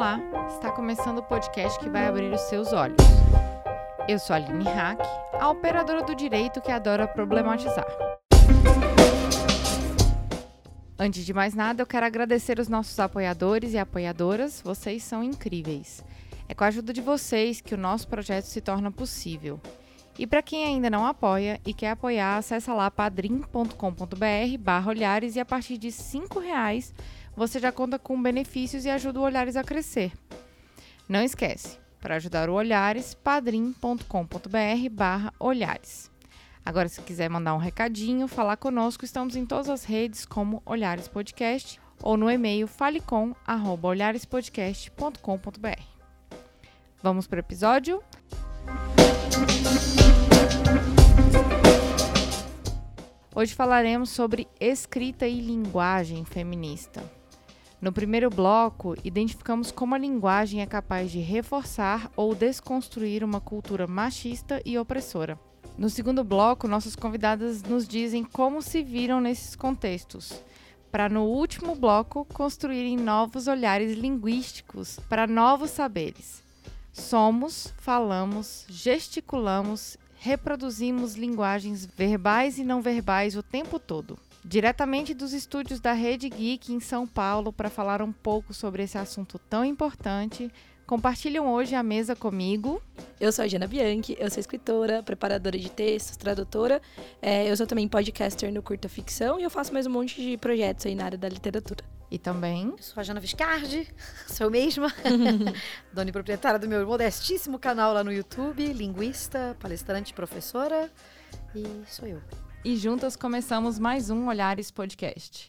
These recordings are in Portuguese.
Olá, está começando o podcast que vai abrir os seus olhos. Eu sou a Aline Hack, a operadora do direito que adora problematizar. Antes de mais nada, eu quero agradecer os nossos apoiadores e apoiadoras, vocês são incríveis. É com a ajuda de vocês que o nosso projeto se torna possível. E para quem ainda não apoia e quer apoiar, acessa lá padrim.com.br barra olhares e a partir de R$ reais você já conta com benefícios e ajuda o Olhares a crescer. Não esquece, para ajudar o Olhares, padrim.com.br barra olhares. Agora, se quiser mandar um recadinho, falar conosco, estamos em todas as redes como Olhares Podcast ou no e-mail falecom.olharespodcast.com.br. Vamos para o episódio? Hoje falaremos sobre escrita e linguagem feminista. No primeiro bloco, identificamos como a linguagem é capaz de reforçar ou desconstruir uma cultura machista e opressora. No segundo bloco, nossas convidadas nos dizem como se viram nesses contextos, para no último bloco construírem novos olhares linguísticos para novos saberes. Somos, falamos, gesticulamos, reproduzimos linguagens verbais e não verbais o tempo todo diretamente dos estúdios da Rede Geek em São Paulo para falar um pouco sobre esse assunto tão importante. Compartilham hoje a mesa comigo. Eu sou a Jana Bianchi, eu sou escritora, preparadora de textos, tradutora. É, eu sou também podcaster no Curta Ficção e eu faço mais um monte de projetos aí na área da literatura. E também. Eu sou a Jana Viscardi, sou eu mesma, dona e proprietária do meu modestíssimo canal lá no YouTube, linguista, palestrante, professora. E sou eu e juntas começamos mais um Olhares Podcast.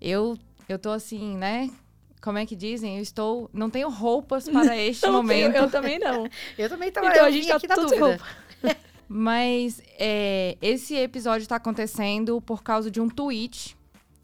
Eu eu tô assim, né? Como é que dizem? Eu estou. Não tenho roupas para este não momento. Tenho, eu também não. eu também tava. Então a gente tá aqui tudo roupa. Mas é, esse episódio está acontecendo por causa de um tweet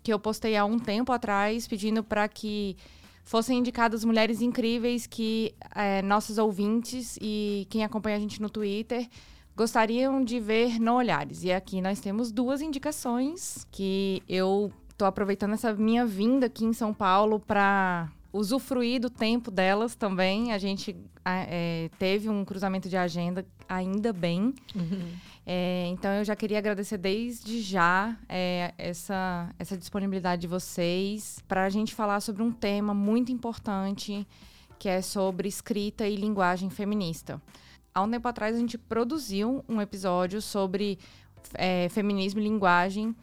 que eu postei há um tempo atrás, pedindo para que fossem indicadas mulheres incríveis que é, nossos ouvintes e quem acompanha a gente no Twitter gostariam de ver no Olhares. E aqui nós temos duas indicações que eu estou aproveitando essa minha vinda aqui em São Paulo para usufruir do tempo delas também. A gente é, teve um cruzamento de agenda, ainda bem. Uhum. É, então eu já queria agradecer desde já é, essa, essa disponibilidade de vocês para a gente falar sobre um tema muito importante que é sobre escrita e linguagem feminista. Há um tempo atrás a gente produziu um episódio sobre é, feminismo e linguagem,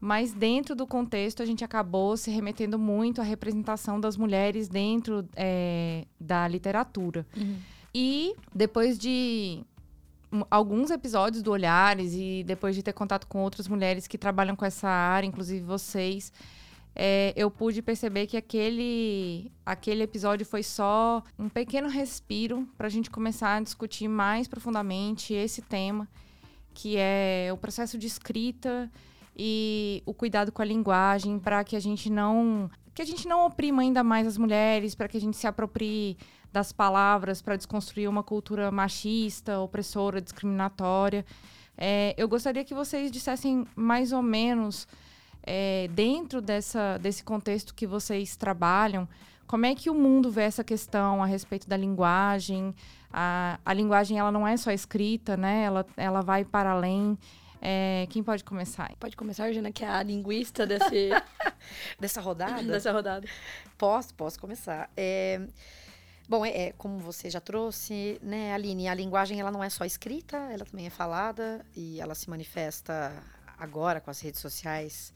mas dentro do contexto a gente acabou se remetendo muito à representação das mulheres dentro é, da literatura. Uhum. E depois de alguns episódios do Olhares e depois de ter contato com outras mulheres que trabalham com essa área, inclusive vocês, é, eu pude perceber que aquele, aquele episódio foi só um pequeno respiro para a gente começar a discutir mais profundamente esse tema, que é o processo de escrita e o cuidado com a linguagem para que a gente não que a gente não oprima ainda mais as mulheres, para que a gente se aproprie das palavras para desconstruir uma cultura machista, opressora, discriminatória. É, eu gostaria que vocês dissessem mais ou menos, é, dentro dessa, desse contexto que vocês trabalham, como é que o mundo vê essa questão a respeito da linguagem? A, a linguagem ela não é só escrita, né? Ela, ela vai para além. É, quem pode começar? Pode começar, Jana, que é a linguista desse, dessa rodada. Dessa rodada. Posso, posso começar. É, Bom, é, é, como você já trouxe, né, Aline, a linguagem ela não é só escrita, ela também é falada e ela se manifesta agora com as redes sociais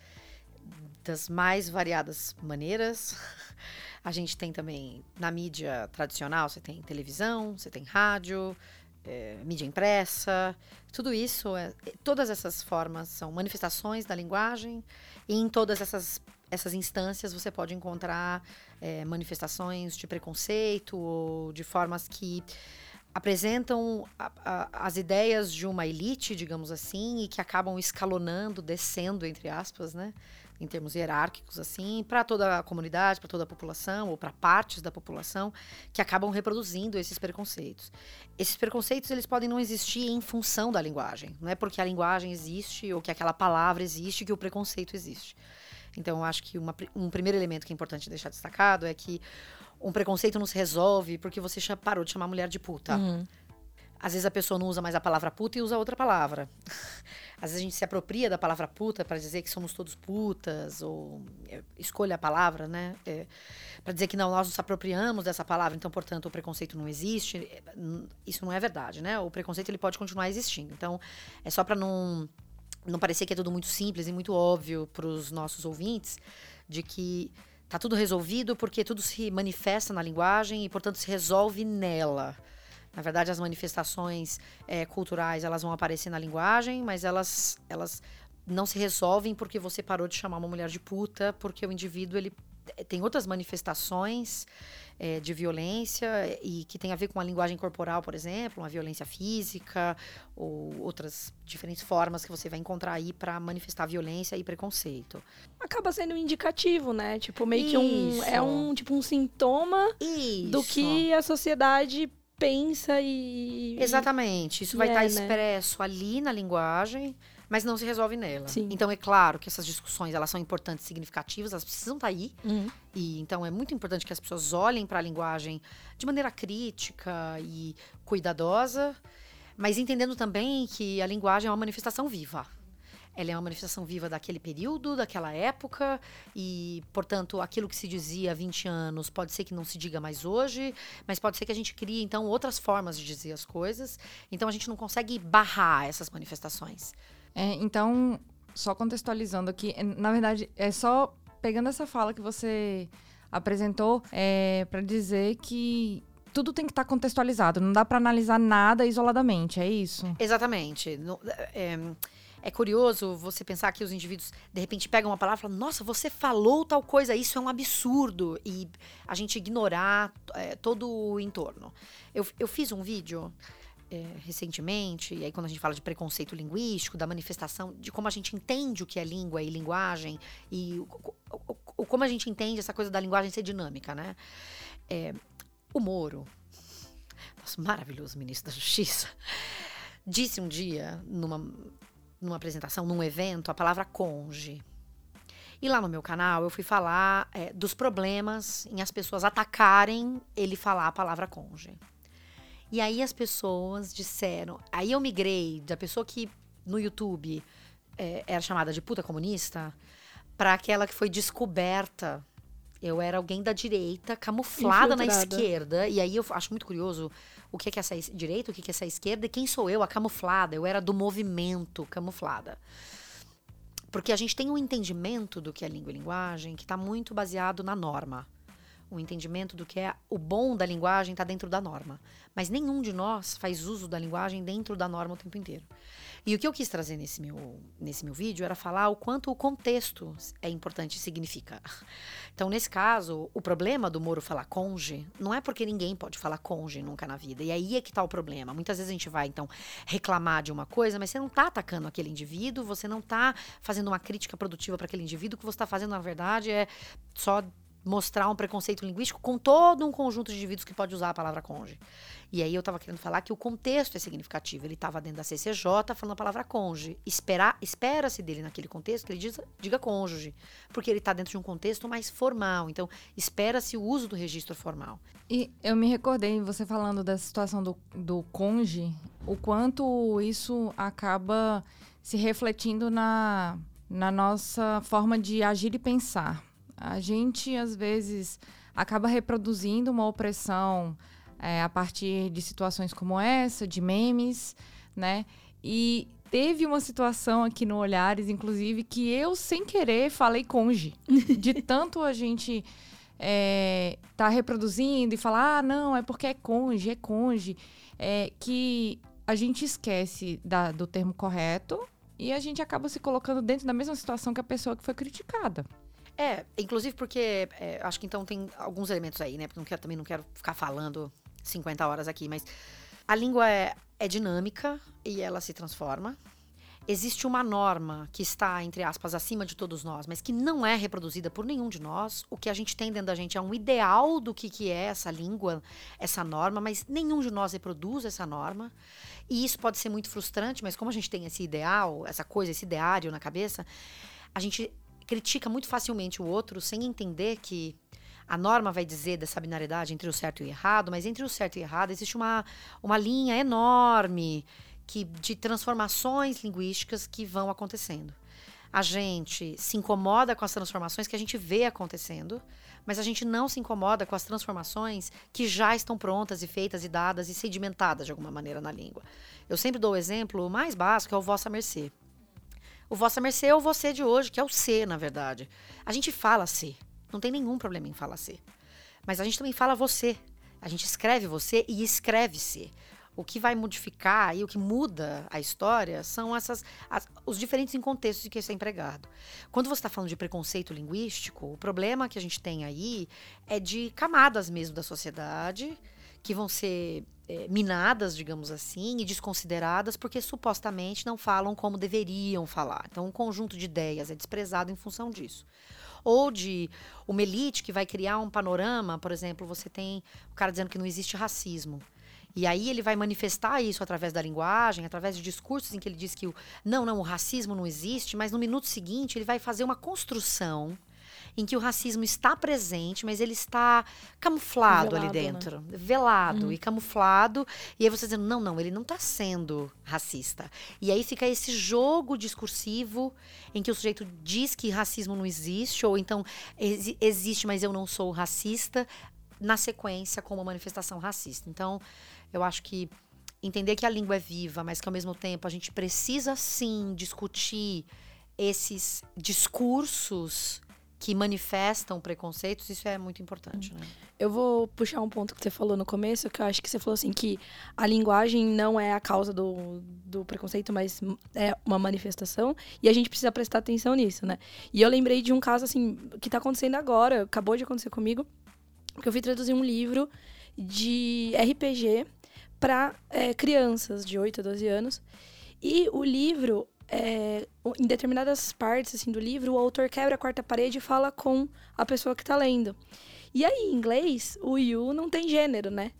das mais variadas maneiras. A gente tem também na mídia tradicional, você tem televisão, você tem rádio, é, mídia impressa, tudo isso, é, todas essas formas são manifestações da linguagem e em todas essas essas instâncias você pode encontrar é, manifestações de preconceito ou de formas que apresentam a, a, as ideias de uma elite, digamos assim, e que acabam escalonando, descendo, entre aspas, né? Em termos hierárquicos, assim, para toda a comunidade, para toda a população, ou para partes da população, que acabam reproduzindo esses preconceitos. Esses preconceitos, eles podem não existir em função da linguagem. Não é porque a linguagem existe ou que aquela palavra existe que o preconceito existe. Então, eu acho que uma, um primeiro elemento que é importante deixar destacado é que um preconceito não se resolve porque você parou de chamar a mulher de puta. Uhum. Às vezes a pessoa não usa mais a palavra puta e usa outra palavra. Às vezes a gente se apropria da palavra puta para dizer que somos todos putas, ou é, escolha a palavra, né? É, para dizer que não, nós nos apropriamos dessa palavra, então, portanto, o preconceito não existe. É, isso não é verdade, né? O preconceito ele pode continuar existindo. Então, é só para não, não parecer que é tudo muito simples e muito óbvio para os nossos ouvintes, de que tá tudo resolvido porque tudo se manifesta na linguagem e, portanto, se resolve nela. Na verdade, as manifestações é, culturais elas vão aparecer na linguagem, mas elas, elas não se resolvem porque você parou de chamar uma mulher de puta, porque o indivíduo ele eh, tem outras manifestações é, de violência e que tem a ver com a linguagem corporal, por exemplo, uma violência física ou outras diferentes formas que você vai encontrar aí para manifestar violência e preconceito. Acaba sendo um indicativo, né? Tipo, meio que um é um tipo um sintoma Isso. do que a sociedade pensa e. Exatamente. Isso e vai é, estar né? expresso ali na linguagem, mas não se resolve nela. Sim. Então é claro que essas discussões elas são importantes, significativas, elas precisam estar aí. Uhum. E então é muito importante que as pessoas olhem para a linguagem de maneira crítica e cuidadosa, mas entendendo também que a linguagem é uma manifestação viva. Ela é uma manifestação viva daquele período, daquela época, e, portanto, aquilo que se dizia há 20 anos pode ser que não se diga mais hoje, mas pode ser que a gente crie, então, outras formas de dizer as coisas. Então, a gente não consegue barrar essas manifestações. É, então, só contextualizando aqui, é, na verdade, é só pegando essa fala que você apresentou é, para dizer que tudo tem que estar contextualizado, não dá para analisar nada isoladamente, é isso? Exatamente. No- é, é curioso você pensar que os indivíduos, de repente, pegam uma palavra e falam, nossa, você falou tal coisa, isso é um absurdo. E a gente ignorar é, todo o entorno. Eu, eu fiz um vídeo é, recentemente, e aí quando a gente fala de preconceito linguístico, da manifestação, de como a gente entende o que é língua e linguagem, e o, o- o- como a gente entende essa coisa da linguagem ser dinâmica, né? É, o Moro, nosso maravilhoso ministro da Justiça, disse um dia, numa, numa apresentação, num evento, a palavra conge. E lá no meu canal eu fui falar é, dos problemas em as pessoas atacarem ele falar a palavra conge. E aí as pessoas disseram. Aí eu migrei da pessoa que no YouTube é, era chamada de puta comunista para aquela que foi descoberta. Eu era alguém da direita, camuflada na Infiltrada. esquerda. E aí eu acho muito curioso o que é, que é essa es- direita, o é, que é essa esquerda e quem sou eu, a camuflada. Eu era do movimento camuflada. Porque a gente tem um entendimento do que é língua e linguagem que está muito baseado na norma. O entendimento do que é o bom da linguagem está dentro da norma. Mas nenhum de nós faz uso da linguagem dentro da norma o tempo inteiro. E o que eu quis trazer nesse meu, nesse meu vídeo era falar o quanto o contexto é importante e significa. Então, nesse caso, o problema do Moro falar conge não é porque ninguém pode falar conge nunca na vida. E aí é que está o problema. Muitas vezes a gente vai, então, reclamar de uma coisa, mas você não está atacando aquele indivíduo, você não está fazendo uma crítica produtiva para aquele indivíduo. O que você está fazendo, na verdade, é só mostrar um preconceito linguístico com todo um conjunto de indivíduos que pode usar a palavra conge. E aí eu estava querendo falar que o contexto é significativo. Ele estava dentro da CCJ falando a palavra conge. Espera-se dele naquele contexto que ele diz, diga cônjuge, porque ele está dentro de um contexto mais formal. Então, espera-se o uso do registro formal. E eu me recordei, você falando da situação do, do conge, o quanto isso acaba se refletindo na, na nossa forma de agir e pensar. A gente, às vezes, acaba reproduzindo uma opressão é, a partir de situações como essa, de memes, né? E teve uma situação aqui no Olhares, inclusive, que eu, sem querer, falei conge. De tanto a gente é, tá reproduzindo e falar, ah, não, é porque é conge, é conge, é, que a gente esquece da- do termo correto e a gente acaba se colocando dentro da mesma situação que a pessoa que foi criticada. É, inclusive porque é, acho que então tem alguns elementos aí, né? Porque não quero, também não quero ficar falando 50 horas aqui, mas a língua é, é dinâmica e ela se transforma. Existe uma norma que está, entre aspas, acima de todos nós, mas que não é reproduzida por nenhum de nós. O que a gente tem dentro da gente é um ideal do que, que é essa língua, essa norma, mas nenhum de nós reproduz essa norma. E isso pode ser muito frustrante, mas como a gente tem esse ideal, essa coisa, esse ideário na cabeça, a gente critica muito facilmente o outro sem entender que a norma vai dizer dessa binariedade entre o certo e o errado, mas entre o certo e o errado existe uma, uma linha enorme que, de transformações linguísticas que vão acontecendo. A gente se incomoda com as transformações que a gente vê acontecendo, mas a gente não se incomoda com as transformações que já estão prontas e feitas e dadas e sedimentadas de alguma maneira na língua. Eu sempre dou o exemplo mais básico, é o vossa mercê. O vossa mercê é o você de hoje, que é o ser, na verdade. A gente fala ser. Não tem nenhum problema em falar ser. Mas a gente também fala você. A gente escreve você e escreve ser. O que vai modificar e o que muda a história são essas, as, os diferentes contextos em que isso é empregado. Quando você está falando de preconceito linguístico, o problema que a gente tem aí é de camadas mesmo da sociedade que vão ser é, minadas, digamos assim, e desconsideradas porque supostamente não falam como deveriam falar. Então, um conjunto de ideias é desprezado em função disso ou de uma elite que vai criar um panorama, por exemplo, você tem o cara dizendo que não existe racismo. E aí ele vai manifestar isso através da linguagem, através de discursos em que ele diz que o, não, não, o racismo não existe, mas no minuto seguinte ele vai fazer uma construção em que o racismo está presente, mas ele está camuflado velado, ali né? dentro, né? velado uhum. e camuflado. E aí você dizendo, não, não, ele não está sendo racista. E aí fica esse jogo discursivo em que o sujeito diz que racismo não existe, ou então ex existe, mas eu não sou racista, na sequência com uma manifestação racista. Então, eu acho que entender que a língua é viva, mas que ao mesmo tempo a gente precisa sim discutir esses discursos que manifestam preconceitos, isso é muito importante. Né? Eu vou puxar um ponto que você falou no começo, que eu acho que você falou assim, que a linguagem não é a causa do, do preconceito, mas é uma manifestação, e a gente precisa prestar atenção nisso, né? E eu lembrei de um caso, assim, que está acontecendo agora, acabou de acontecer comigo, que eu fui traduzir um livro de RPG para é, crianças de 8 a 12 anos, e o livro é, em determinadas partes assim, do livro, o autor quebra a quarta parede e fala com a pessoa que está lendo. E aí, em inglês, o you não tem gênero, né?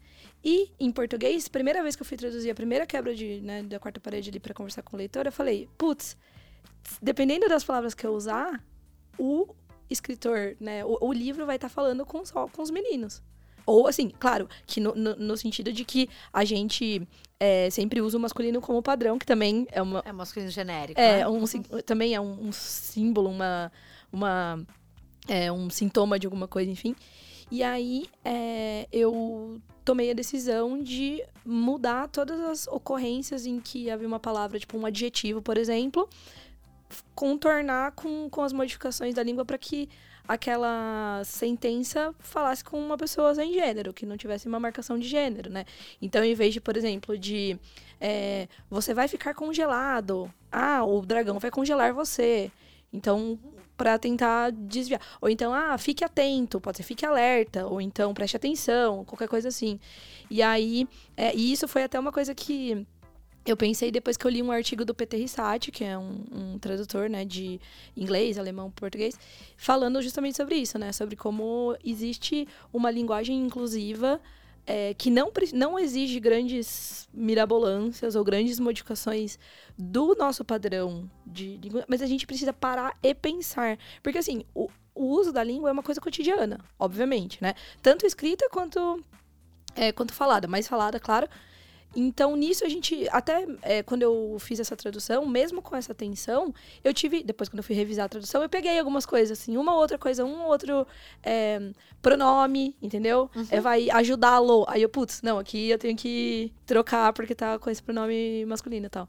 E em português, primeira vez que eu fui traduzir a primeira quebra de, né, da quarta parede ali para conversar com o leitor, eu falei, putz, dependendo das palavras que eu usar, o escritor, né, o, o livro vai estar tá falando com só com os meninos. Ou, assim, claro, que no, no, no sentido de que a gente é, sempre usa o masculino como padrão, que também é uma. É masculino genérico. É, né? um, também é um, um, símbolo, uma. uma é, um sintoma de alguma coisa, enfim. E aí é, eu tomei a decisão de mudar todas as ocorrências em que havia uma palavra, tipo um adjetivo, por exemplo, contornar com, com as modificações da língua para que aquela sentença falasse com uma pessoa sem gênero, que não tivesse uma marcação de gênero, né? Então, em vez de, por exemplo, de é, você vai ficar congelado, ah, o dragão vai congelar você. Então, para tentar desviar. Ou então, ah, fique atento, pode ser fique alerta, ou então preste atenção, qualquer coisa assim. E aí, é, e isso foi até uma coisa que eu pensei depois que eu li um artigo do Peter Rissati, que é um, um, tradutor, né, de inglês, alemão, português, falando justamente sobre isso, né, sobre como existe uma linguagem inclusiva é, que não, não exige grandes mirabolâncias ou grandes modificações do nosso padrão de língua, mas a gente precisa parar e pensar, porque assim, o, o uso da língua é uma coisa cotidiana, obviamente, né, tanto escrita quanto é, quanto falada, mais falada, claro, então, nisso a gente, até é, quando eu fiz essa tradução, mesmo com essa tensão, eu tive, depois quando eu fui revisar a tradução, eu peguei algumas coisas, assim, uma outra coisa, um outro é, pronome, entendeu? Uhum. É, vai ajudá-lo. Aí eu, putz, não, aqui eu tenho que trocar porque tá com esse pronome masculino e tal.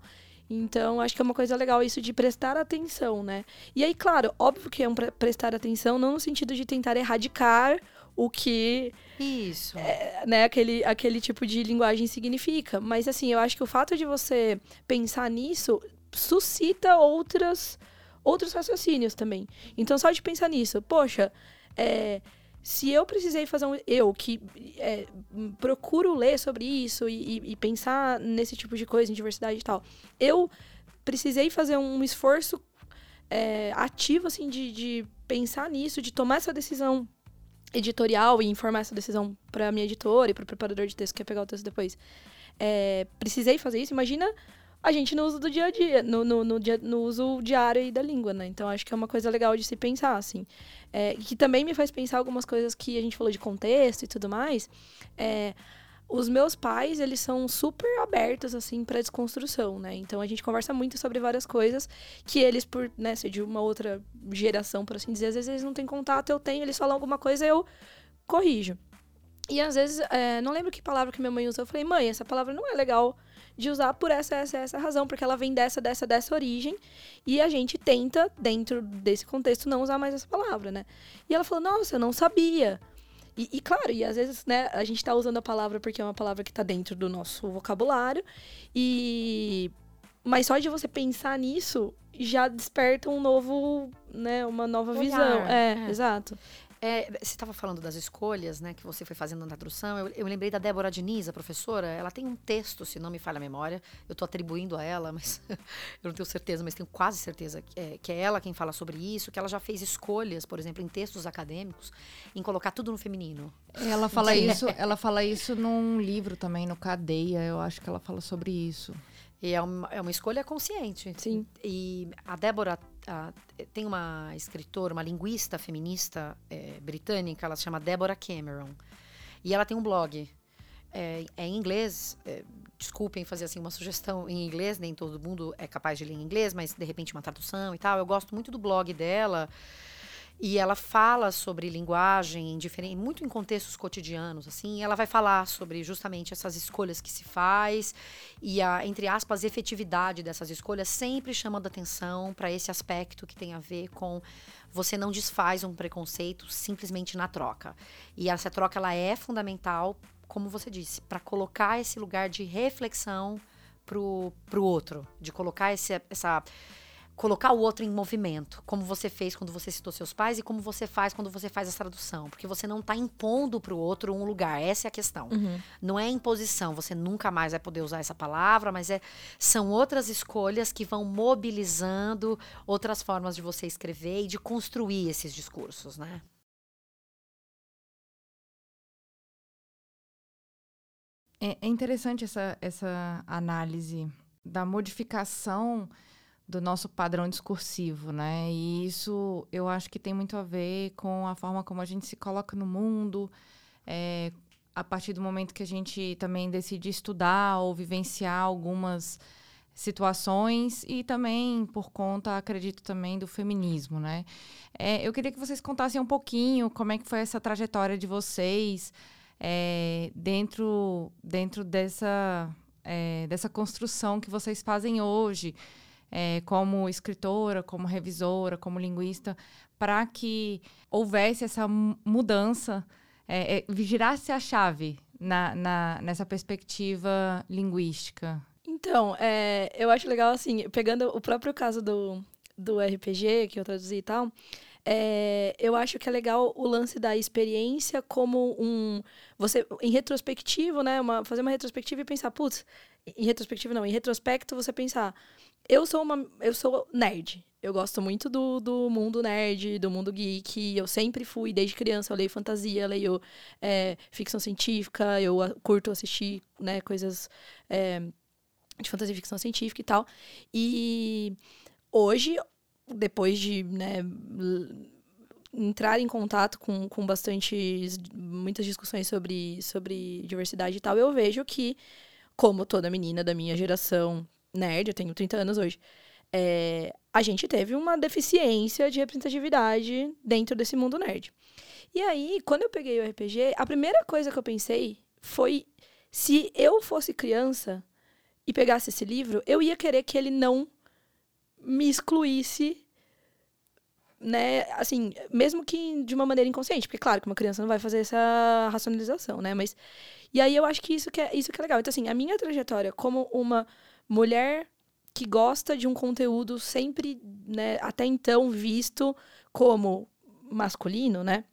Então, acho que é uma coisa legal isso de prestar atenção, né? E aí, claro, óbvio que é um prestar atenção, não no sentido de tentar erradicar o que isso. é, né aquele aquele tipo de linguagem significa. Mas assim eu acho que o fato de você pensar nisso suscita outras outros raciocínios também. Então só de pensar nisso poxa é, se eu precisei fazer um eu que é, procuro ler sobre isso e, e, e pensar nesse tipo de coisa em diversidade e tal eu precisei fazer um esforço é, ativo assim de, de pensar nisso de tomar essa decisão editorial e informar essa decisão para minha editora e para o preparador de texto que quer pegar o texto depois. É, precisei fazer isso. Imagina a gente no uso do dia a dia, no, no, no, dia, no uso diário aí da língua, né? Então acho que é uma coisa legal de se pensar, assim. É, que também me faz pensar algumas coisas que a gente falou de contexto e tudo mais. É, os meus pais, eles são super abertos, assim, para desconstrução, né? Então a gente conversa muito sobre várias coisas que eles, por né, ser de uma outra geração, por assim dizer, às vezes eles não têm contato, eu tenho, eles falam alguma coisa, eu corrijo. E às vezes, é, não lembro que palavra que minha mãe usou, eu falei, mãe, essa palavra não é legal de usar por essa, essa, essa razão, porque ela vem dessa, dessa, dessa origem, e a gente tenta, dentro desse contexto, não usar mais essa palavra, né? E ela falou, nossa, eu não sabia. E, e, claro, e às vezes, né, a gente tá usando a palavra porque é uma palavra que tá dentro do nosso vocabulário. E. Mas só de você pensar nisso já desperta um novo, né, uma nova Olhar. visão. É, é, exato. É, você estava falando das escolhas, né, que você foi fazendo na tradução. Eu, eu, lembrei da Débora Diniz, a professora. Ela tem um texto, se não me falha a memória. Eu estou atribuindo a ela, mas eu não tenho certeza, mas tenho quase certeza que é, que é, ela quem fala sobre isso. Que ela já fez escolhas, por exemplo, em textos acadêmicos, em colocar tudo no feminino. Ela fala isso. Ela fala isso num livro também, no Cadeia. Eu acho que ela fala sobre isso. E é uma, é uma escolha consciente. Sim. E a Débora a, tem uma escritora, uma linguista feminista é, britânica, ela se chama Deborah Cameron. E ela tem um blog. É, é em inglês. É, desculpem fazer assim uma sugestão em inglês, nem todo mundo é capaz de ler em inglês, mas de repente uma tradução e tal. Eu gosto muito do blog dela. E ela fala sobre linguagem em diferente, muito em contextos cotidianos, assim. ela vai falar sobre justamente essas escolhas que se faz e a, entre aspas, efetividade dessas escolhas, sempre chamando atenção para esse aspecto que tem a ver com você não desfaz um preconceito simplesmente na troca. E essa troca ela é fundamental, como você disse, para colocar esse lugar de reflexão pro, pro outro, de colocar esse, essa colocar o outro em movimento, como você fez quando você citou seus pais e como você faz quando você faz a tradução, porque você não está impondo para o outro um lugar, essa é a questão. Uhum. Não é imposição, você nunca mais vai poder usar essa palavra, mas é são outras escolhas que vão mobilizando outras formas de você escrever e de construir esses discursos, né? É, é interessante essa, essa análise da modificação do nosso padrão discursivo, né? E isso eu acho que tem muito a ver com a forma como a gente se coloca no mundo, é, a partir do momento que a gente também decide estudar ou vivenciar algumas situações e também por conta, acredito também, do feminismo, né? É, eu queria que vocês contassem um pouquinho como é que foi essa trajetória de vocês é, dentro, dentro dessa, é, dessa construção que vocês fazem hoje é, como escritora, como revisora, como linguista, para que houvesse essa mudança, é, é, girasse a chave na, na, nessa perspectiva linguística? Então, é, eu acho legal, assim, pegando o próprio caso do, do RPG, que eu traduzi e tal, é, eu acho que é legal o lance da experiência como um. Você, em retrospectivo, né? Uma, fazer uma retrospectiva e pensar, putz, em retrospectivo não, em retrospecto você pensar, eu sou uma. Eu sou nerd. Eu gosto muito do, do mundo nerd, do mundo geek. Eu sempre fui, desde criança, eu leio fantasia, leio é, ficção científica, eu curto assistir né, coisas é, de fantasia e ficção científica e tal. E hoje, depois de né, entrar em contato com, com bastante muitas discussões sobre, sobre diversidade e tal, eu vejo que, como toda menina da minha geração nerd, eu tenho 30 anos hoje, é, a gente teve uma deficiência de representatividade dentro desse mundo nerd. E aí, quando eu peguei o RPG, a primeira coisa que eu pensei foi se eu fosse criança e pegasse esse livro, eu ia querer que ele não me excluísse, né? Assim, mesmo que de uma maneira inconsciente, porque claro que uma criança não vai fazer essa racionalização, né? Mas e aí eu acho que isso que é isso que é legal. Então assim, a minha trajetória como uma mulher que gosta de um conteúdo sempre, né, até então visto como masculino, né?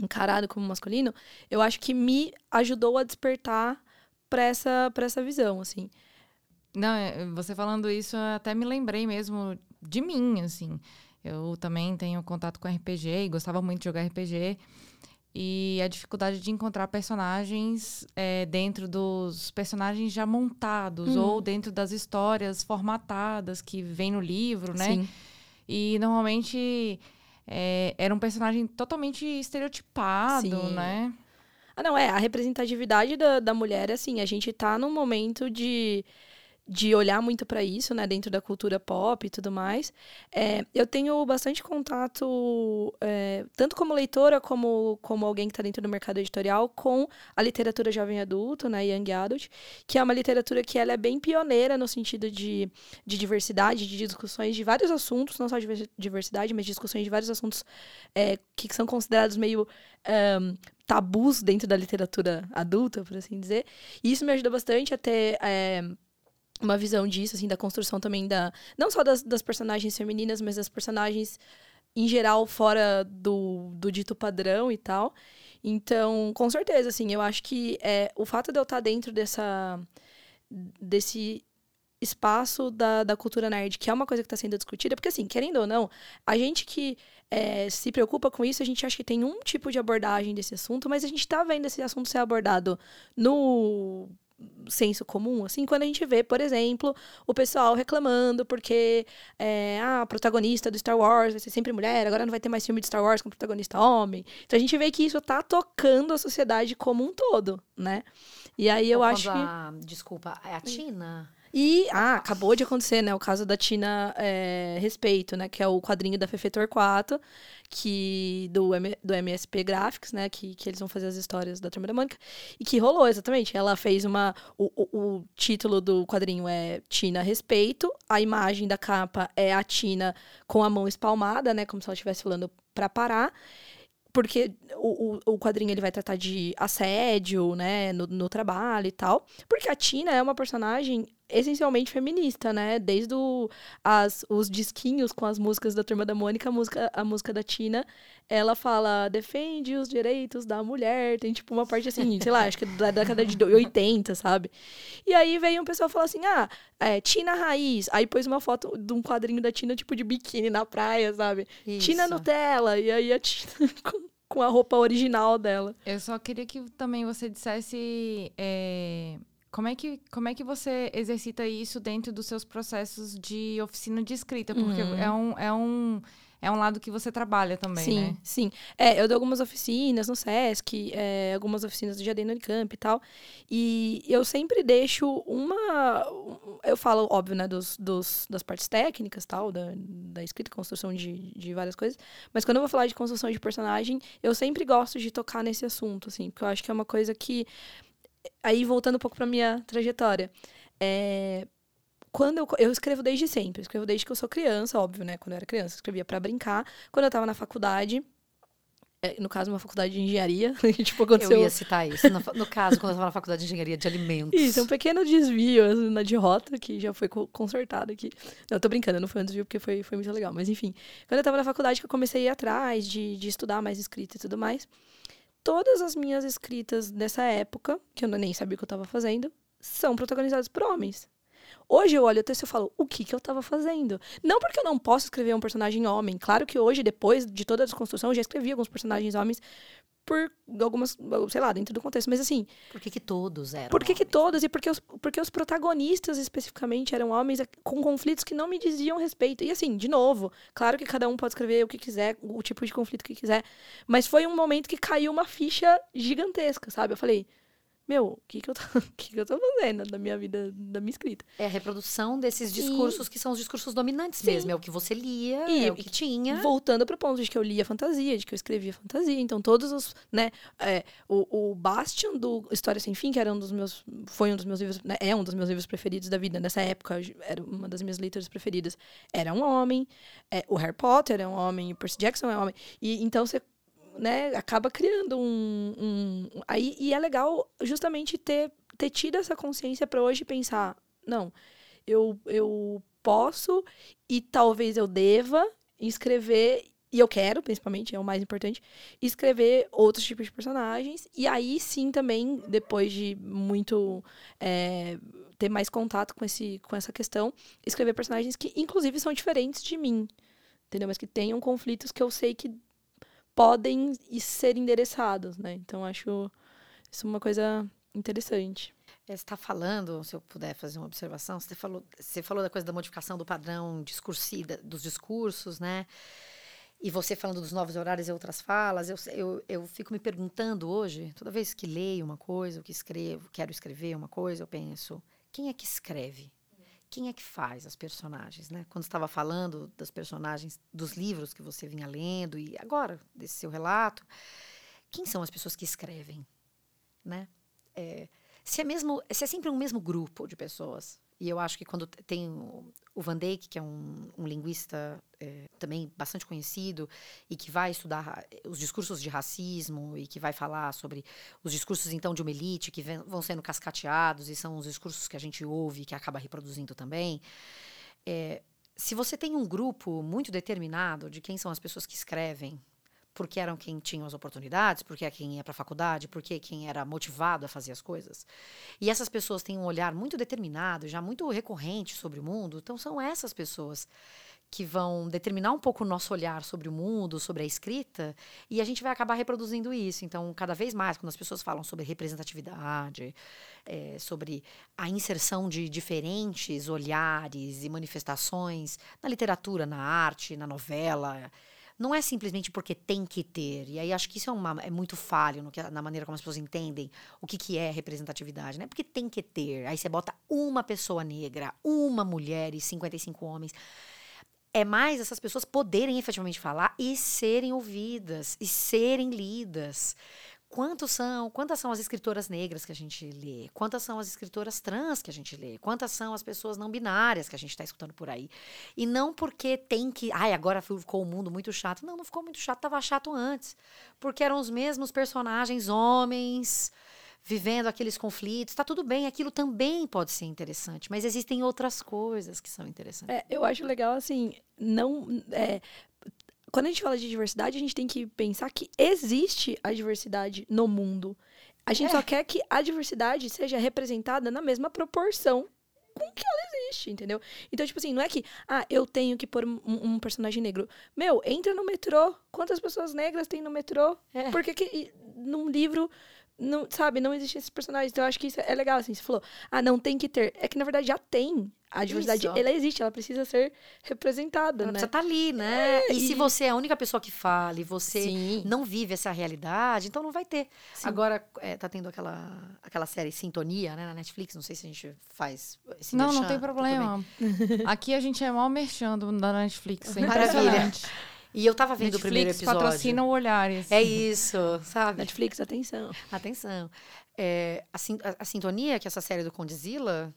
Encarado como masculino, eu acho que me ajudou a despertar para essa, essa visão, assim. Não, é, você falando isso, eu até me lembrei mesmo de mim, assim. Eu também tenho contato com RPG e gostava muito de jogar RPG. E a dificuldade de encontrar personagens é, dentro dos personagens já montados Uhum. ou dentro das histórias formatadas que vem no livro, né? Sim. E normalmente é, era um personagem totalmente estereotipado, Sim. né? Ah, não, é. A representatividade da, da mulher, assim, a gente tá num momento de, de olhar muito pra isso, né, dentro da cultura pop e tudo mais. É, eu tenho bastante contato, é, tanto como leitora, como, como alguém que tá dentro do mercado editorial, com a literatura jovem adulto, né, Young Adult, que é uma literatura que ela é bem pioneira no sentido de, de diversidade, de discussões de vários assuntos, não só de diversi- diversidade, mas discussões de vários assuntos é, que são considerados meio ahn, tabus dentro da literatura adulta, por assim dizer. E isso me ajuda bastante a ter é, uma visão disso, assim, da construção também da. Não só das, das personagens femininas, mas das personagens em geral fora do, do dito padrão e tal. Então, com certeza, assim, eu acho que é, o fato de eu estar dentro dessa. desse espaço da, da cultura nerd, que é uma coisa que está sendo discutida, porque assim, querendo ou não, a gente que é, se preocupa com isso, a gente acha que tem um tipo de abordagem desse assunto, mas a gente tá vendo esse assunto ser abordado no senso comum, assim, quando a gente vê, por exemplo, o pessoal reclamando porque é, ah, a protagonista do Star Wars vai ser sempre mulher, agora não vai ter mais filme de Star Wars com protagonista homem. Então a gente vê que isso tá tocando a sociedade como um todo, né? E aí eu Ou acho que... a- desculpa, é a Tina? E, ah, acabou de acontecer, né? O caso da Tina é, Respeito, né? Que é o quadrinho da Fefe Torquato, que, do, M- do MSP Graphics, né? Que, que eles vão fazer as histórias da Turma da Mônica. E que rolou, exatamente. Ela fez uma... O, o, o título do quadrinho é Tina Respeito. A imagem da capa é a Tina com a mão espalmada, né? Como se ela estivesse falando pra parar porque o, o, o quadrinho ele vai tratar de assédio, né, no, no trabalho e tal. Porque a Tina é uma personagem essencialmente feminista, né? Desde o, as, os disquinhos com as músicas da Turma da Mônica, a música, a música da Tina, ela fala, defende os direitos da mulher. Tem, tipo, uma parte assim, sei lá, acho que é da década de 80, sabe? E aí veio um pessoal falar assim, ah, é, Tina Raiz. Aí pôs uma foto de um quadrinho da Tina, tipo, de biquíni na praia, sabe? Tina Isso. Nutella. E aí a Tina com, com a roupa original dela. Eu só queria que também você dissesse é, como, é que, como é que você exercita isso dentro dos seus processos de oficina de escrita, porque Uhum. é, um, é, um, é um lado que você trabalha também, sim, né? sim. É, eu dou algumas oficinas no Sesc, é, algumas oficinas do Jardim no Unicamp e tal. E eu sempre deixo uma. Eu falo, óbvio, né, dos, dos, das partes técnicas tal, da, da escrita e construção de, de várias coisas. Mas quando eu vou falar de construção de personagem, eu sempre gosto de tocar nesse assunto, assim, porque eu acho que é uma coisa que. Aí, voltando um pouco pra minha trajetória. É, quando eu, eu escrevo desde sempre, eu escrevo desde que eu sou criança, óbvio, né? Quando eu era criança, eu escrevia pra brincar. Quando eu tava na faculdade, é, no caso, uma faculdade de engenharia, tipo, aconteceu. Eu ia citar isso. No, no caso, quando eu estava na faculdade de engenharia de alimentos. Isso, é um pequeno desvio assim, na de rota, que já foi co- consertado aqui. Não, eu tô brincando, não foi um desvio porque foi, foi muito legal. Mas enfim, quando eu tava na faculdade que eu comecei a ir atrás de, de estudar mais escrita e tudo mais, todas as minhas escritas dessa época, que eu nem sabia o que eu tava fazendo, são protagonizadas por homens. Hoje eu olho o texto e falo, o que que eu tava fazendo? Não porque eu não posso escrever um personagem homem. Claro que hoje, depois de toda a desconstrução, eu já escrevi alguns personagens homens por algumas, sei lá, dentro do contexto. Mas assim, Por que, que todos eram? por que, que todas? E porque os, porque os protagonistas especificamente eram homens com conflitos que não me diziam respeito. E assim, de novo, claro que cada um pode escrever o que quiser, o tipo de conflito que quiser. Mas foi um momento que caiu uma ficha gigantesca, sabe? Eu falei, meu, o que, que, eu tô, que, que eu tô fazendo da minha vida, da minha escrita? É a reprodução desses discursos que são os discursos dominantes Sim. mesmo. É o que você lia, E- é o que tinha. Voltando pro ponto de que eu lia fantasia, de que eu escrevia fantasia. Então, todos os, né, é, o, o Bastion do História Sem Fim, que era um dos meus, foi um dos meus livros, né, é um dos meus livros preferidos da vida. Nessa época, era uma das minhas leituras preferidas. Era um homem, é, o Harry Potter é um homem, o Percy Jackson é um homem. E então, você, né, acaba criando um... um aí, e é legal justamente ter, ter tido essa consciência para hoje pensar, não, eu, eu posso e talvez eu deva escrever, e eu quero, principalmente, é o mais importante, escrever outros tipos de personagens. E aí sim também, depois de muito é, ter mais contato com, esse, com essa questão, escrever personagens que, inclusive, são diferentes de mim. Entendeu? Mas que tenham conflitos que eu sei que podem ser endereçados, né? Então acho isso uma coisa interessante. Você está falando, se eu puder fazer uma observação, você falou, você falou da coisa da modificação do padrão discursivo, dos discursos, né? E você falando dos novos horários e outras falas, eu, eu, eu fico me perguntando hoje, toda vez que leio uma coisa, que escrevo, quero escrever uma coisa, eu penso, quem é que escreve? Quem é que faz as personagens, né? Quando estava falando das personagens dos livros que você vinha lendo e agora desse seu relato, quem são as pessoas que escrevem, né? É, se é mesmo, se é sempre um mesmo grupo de pessoas. E eu acho que quando tem o Van Dijk, que é um, um linguista é, também bastante conhecido e que vai estudar os discursos de racismo e que vai falar sobre os discursos então de uma elite que vem, vão sendo cascateados e são os discursos que a gente ouve e que acaba reproduzindo também. É, se você tem um grupo muito determinado de quem são as pessoas que escrevem porque eram quem tinham as oportunidades, porque é quem ia para a faculdade, porque quem era motivado a fazer as coisas. E essas pessoas têm um olhar muito determinado, já muito recorrente sobre o mundo. Então são essas pessoas que vão determinar um pouco o nosso olhar sobre o mundo, sobre a escrita, e a gente vai acabar reproduzindo isso. Então, cada vez mais, quando as pessoas falam sobre representatividade, é, sobre a inserção de diferentes olhares e manifestações na literatura, na arte, na novela, não é simplesmente porque tem que ter. E aí acho que isso é, uma, é muito falho no que, na maneira como as pessoas entendem o que, que é representatividade. Não é porque tem que ter. Aí você bota uma pessoa negra, uma mulher e 55 homens. É mais essas pessoas poderem efetivamente falar e serem ouvidas e serem lidas. Quantos são, quantas são as escritoras negras que a gente lê? Quantas são as escritoras trans que a gente lê? Quantas são as pessoas não binárias que a gente está escutando por aí? E não porque tem que, ai, agora ficou o mundo muito chato. Não, não ficou muito chato, estava chato antes. Porque eram os mesmos personagens homens vivendo aqueles conflitos. Está tudo bem, aquilo também pode ser interessante, mas existem outras coisas que são interessantes. É, eu acho legal assim, não é, quando a gente fala de diversidade, a gente tem que pensar que existe a diversidade no mundo. A gente é. só quer que a diversidade seja representada na mesma proporção com que ela existe, entendeu? Então, tipo assim, não é que, ah, eu tenho que pôr um, um personagem negro. Meu, entra no metrô. Quantas pessoas negras tem no metrô? É. Porque que num livro não, sabe, não existem esses personagens. Então eu acho que isso é legal, assim. Você falou, ah, não tem que ter. É que na verdade já tem. A diversidade, isso. ela existe, ela precisa ser representada, ela né? Precisa estar tá ali, né? É, e, e, se você é a única pessoa que fala e você Sim. não vive essa realidade, então não vai ter. Sim. Agora, é, tá tendo aquela, aquela série Sintonia, né, na Netflix, não sei se a gente faz esse Não, merchan, não tem problema. Aqui a gente é mal merchando da Netflix, é Maravilha. E eu tava vendo Netflix o primeiro episódio. patrocina olhares. É isso, sabe? Netflix, atenção. Atenção. É, a, a, a, Sintonia, que é essa série do Condizila,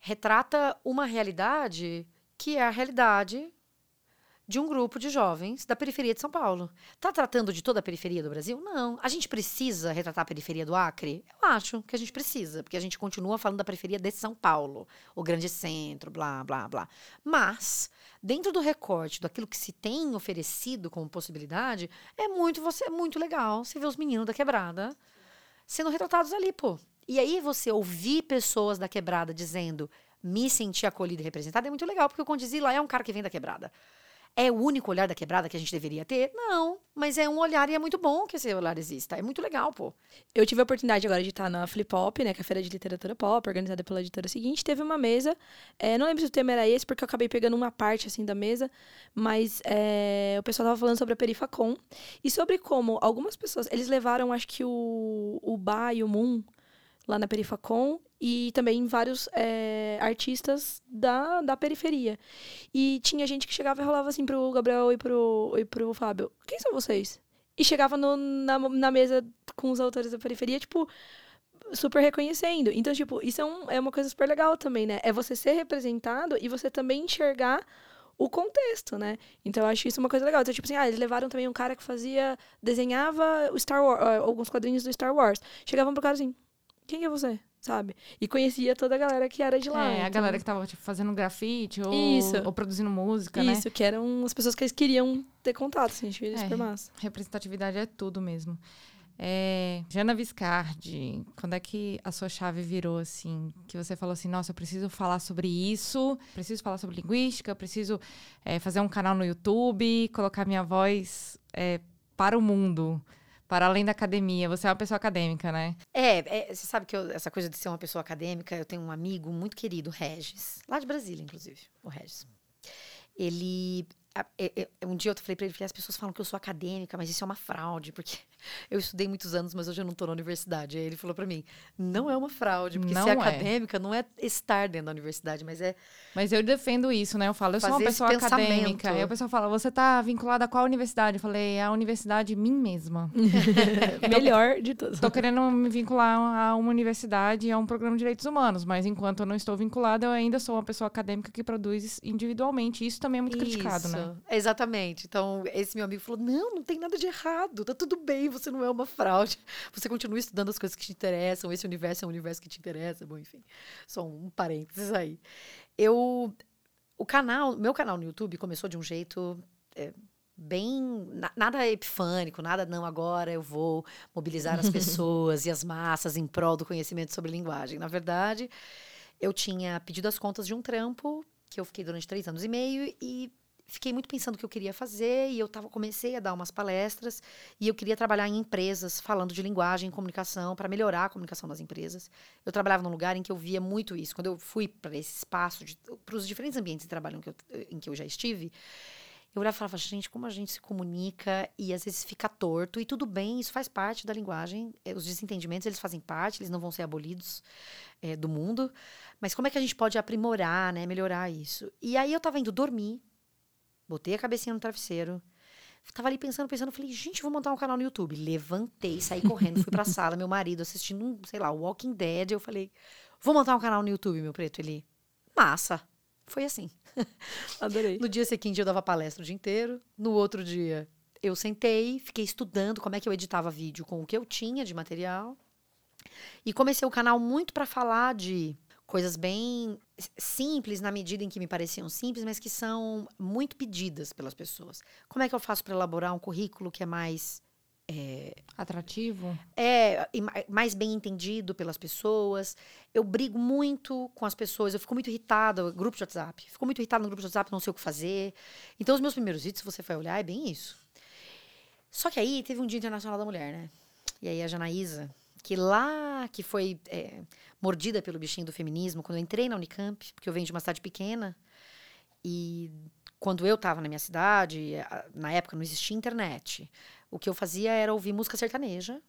retrata uma realidade que é a realidade de um grupo de jovens da periferia de São Paulo. Está tratando de toda a periferia do Brasil? Não. A gente precisa retratar a periferia do Acre? Eu acho que a gente precisa, porque a gente continua falando da periferia de São Paulo, o grande centro, blá, blá, blá. Mas, dentro do recorte daquilo que se tem oferecido como possibilidade, é muito, você, é muito legal você ver os meninos da quebrada sendo retratados ali, pô. E aí você ouvir pessoas da quebrada dizendo me sentir acolhida e representada é muito legal, porque o Condizila é um cara que vem da quebrada. É o único olhar da quebrada que a gente deveria ter? Não, mas é um olhar e é muito bom que esse olhar exista. É muito legal, pô. Eu tive a oportunidade agora de estar na Flip Hop, né, que é a feira de literatura pop, organizada pela editora seguinte. Teve uma mesa, é, não lembro se o tema era esse, porque eu acabei pegando uma parte, assim, da mesa, mas é, o pessoal tava falando sobre a Perifacom e sobre como algumas pessoas, eles levaram, acho que o, o Ba e o Moon lá na Perifacom e também vários é, artistas da, da periferia. E tinha gente que chegava e rolava assim pro Gabriel e pro, e pro Fábio: Quem são vocês? E chegava no, na, na mesa com os autores da periferia, tipo, super reconhecendo. Então, tipo, isso é, um, é uma coisa super legal também, né? É você ser representado e você também enxergar o contexto, né? Então eu acho isso uma coisa legal. Então, tipo assim, ah, eles levaram também um cara que fazia, desenhava o Star Wars, alguns quadrinhos do Star Wars. Chegavam pro cara assim, quem é você? Sabe? E conhecia toda a galera que era de lá. É, então... a galera que tava tipo, fazendo grafite ou, Isso. ou produzindo música, Isso, né? Isso, que eram as pessoas que eles queriam ter contato, assim, achei é, super massa. Representatividade é tudo mesmo. É, Jana Viscardi, quando é que a sua chave virou assim? Que você falou assim, nossa, eu preciso falar sobre isso, preciso falar sobre linguística, preciso é, fazer um canal no YouTube, colocar minha voz é, para o mundo, para além da academia. Você é uma pessoa acadêmica, né? É, é, você sabe que eu- essa coisa de ser uma pessoa acadêmica, eu tenho um amigo muito querido, Regis, lá de Brasília, inclusive, o Regis. Ele. A- é- é- um dia eu falei pra ele, falei, as pessoas falam que eu sou acadêmica, mas isso é uma fraude, porque eu estudei muitos anos, mas hoje eu não tô na universidade. Aí ele falou pra mim, não é uma fraude, porque Não ser é. acadêmica não é estar dentro da universidade, mas é Mas eu defendo isso, né? Eu falo, eu sou uma pessoa acadêmica. Aí a pessoa fala, você tá vinculada a qual universidade? Eu falei, a universidade mim mesma. Melhor de todos. Tô querendo me vincular a uma universidade e a um programa de direitos humanos, mas enquanto eu não estou vinculada, eu ainda sou uma pessoa acadêmica que produz individualmente. Isso também é muito criticado, né? Isso, Exatamente. Então, esse meu amigo falou: não, não tem nada de errado, tá tudo bem, você não é uma fraude. Você continua estudando as coisas que te interessam, esse universo é um universo que te interessa. Bom, enfim, só um parênteses aí. Eu. O canal, meu canal no YouTube começou de um jeito. é, Bem, na- nada epifânico, nada não, agora eu vou mobilizar as pessoas e as massas em prol do conhecimento sobre linguagem. Na verdade, eu tinha pedido as contas de um trampo que eu fiquei durante três anos e meio e fiquei muito pensando o que eu queria fazer e eu tava, comecei a dar umas palestras e eu queria trabalhar em empresas falando de linguagem e comunicação para melhorar a comunicação das empresas. Eu trabalhava num lugar em que eu via muito isso. Quando eu fui para esse espaço, para os diferentes ambientes de trabalho em que, eu, em que eu já estive, eu olhava e falava, gente, como a gente se comunica e às vezes fica torto e tudo bem, isso faz parte da linguagem. eh, Os desentendimentos, eles fazem parte, eles não vão ser abolidos eh, do mundo. Mas como é que a gente pode aprimorar, né, melhorar isso? E aí eu tava indo dormir, botei a cabecinha no travesseiro, tava ali pensando, pensando, falei, gente, vou montar um canal no YouTube. Levantei, saí correndo, fui pra sala, meu marido assistindo, um, sei lá, Walking Dead, eu falei, vou montar um canal no YouTube, meu preto, ele, massa. Foi assim. Adorei. No dia seguinte eu dava palestra o dia inteiro. No outro dia eu sentei, fiquei estudando como é que eu editava vídeo com o que eu tinha de material. E comecei o canal muito para falar de coisas bem simples na medida em que me pareciam simples, mas que são muito pedidas pelas pessoas. Como é que eu faço para elaborar um currículo que é mais Atrativo. é e ma- mais bem entendido pelas pessoas. Eu brigo muito com as pessoas, eu fico muito irritada, grupo de WhatsApp. Fico muito irritada no grupo de WhatsApp, não sei o que fazer. Então, os meus primeiros vídeos, se você for olhar, é bem isso. Só que aí teve um Dia Internacional da Mulher, né? E aí a Janaísa, que lá que foi é, mordida pelo bichinho do feminismo, quando eu entrei na Unicamp, porque eu venho de uma cidade pequena, e quando eu estava na minha cidade, na época não existia internet. O que eu fazia era ouvir música sertaneja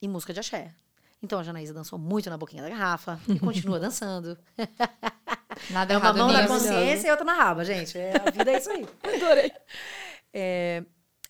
e música de axé. Então a Janaísa dançou muito na boquinha da garrafa e continua dançando. Nada É uma mão na consciência e outra na raba, gente. É, a vida é isso aí. Adorei. É,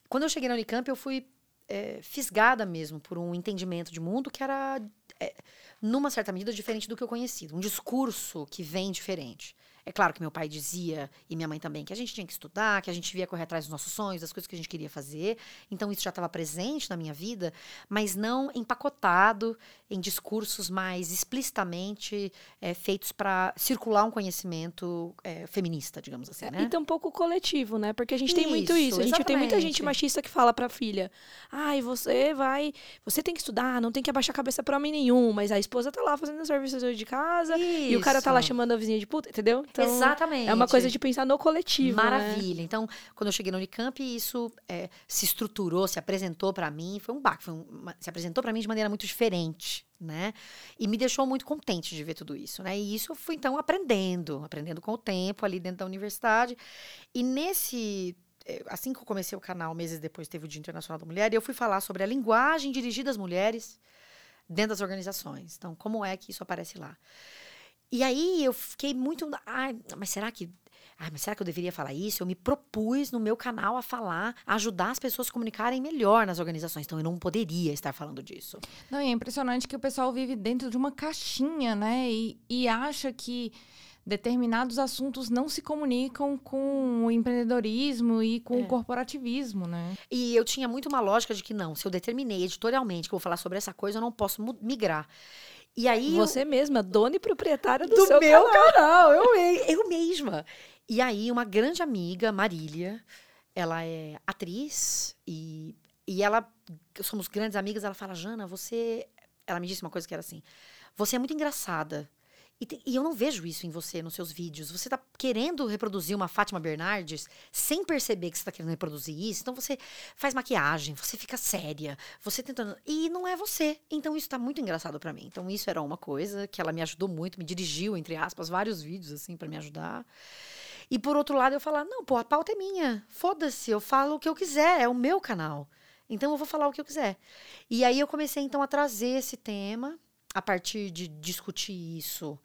quando eu cheguei na Unicamp, eu fui é, fisgada mesmo por um entendimento de mundo que era, é, numa certa medida, diferente do que eu conhecia. Um discurso que vem diferente. É claro que meu pai dizia, e minha mãe também, que a gente tinha que estudar, que a gente devia correr atrás dos nossos sonhos, das coisas que a gente queria fazer. Então, isso já estava presente na minha vida, mas não empacotado em discursos mais explicitamente é, feitos para circular um conhecimento é, feminista, digamos assim, né? E tão pouco coletivo, né? Porque a gente tem muito Isso, isso. A gente tem muita gente exatamente. machista que fala pra filha: ai, você vai. Você tem que estudar, não tem que abaixar a cabeça pra homem nenhum. Mas a esposa tá lá fazendo serviços de casa e o cara tá lá Isso. chamando a vizinha de puta, entendeu? Então, Exatamente. É uma coisa de pensar no coletivo. né? Maravilha. Então, quando eu cheguei na Unicamp, isso é, se estruturou, se apresentou para mim, foi um baque, foi um- se apresentou para mim de maneira muito diferente, né? E me deixou muito contente de ver tudo isso, né? E isso eu fui então aprendendo, aprendendo com o tempo ali dentro da universidade. E nesse eh, assim que eu comecei o canal, meses depois teve o Dia Internacional da Mulher, e eu fui falar sobre a linguagem dirigida às mulheres dentro das organizações. Então, como é que isso aparece lá? E aí eu fiquei muito. Ai, mas será que. Ai, mas será que eu deveria falar isso? Eu me propus no meu canal a falar, a ajudar as pessoas a se comunicarem melhor nas organizações. Então eu não poderia estar falando disso. Não, e é impressionante que o pessoal vive dentro de uma caixinha, né? E, e acha que determinados assuntos não se comunicam com o empreendedorismo e com É. o corporativismo, né? E eu tinha muito uma lógica de que não, se eu determinei editorialmente que eu vou falar sobre essa coisa, eu não posso migrar. E aí. eu- Você mesma, dona e proprietária do, do seu meu canal. canal. Eu, eu mesma. E aí, uma grande amiga, Marília, ela é atriz e, e ela, somos grandes amigas, ela fala, Jana, você. Ela me disse uma coisa que era assim: você é muito engraçada. E, te- e eu não vejo isso em você, nos seus vídeos. Você tá querendo reproduzir uma Fátima Bernardes sem perceber que você tá querendo reproduzir isso. Então você faz maquiagem, você fica séria, você tentando. E não é você. Então isso tá muito engraçado pra mim. Então isso era uma coisa que ela me ajudou muito, me dirigiu, entre aspas, vários vídeos, assim, pra me ajudar. E por outro lado, eu falar: não, pô, a pauta é minha. Foda-se, eu falo o que eu quiser, é o meu canal. Então eu vou falar o que eu quiser. E aí eu comecei então a trazer esse tema a partir de discutir isso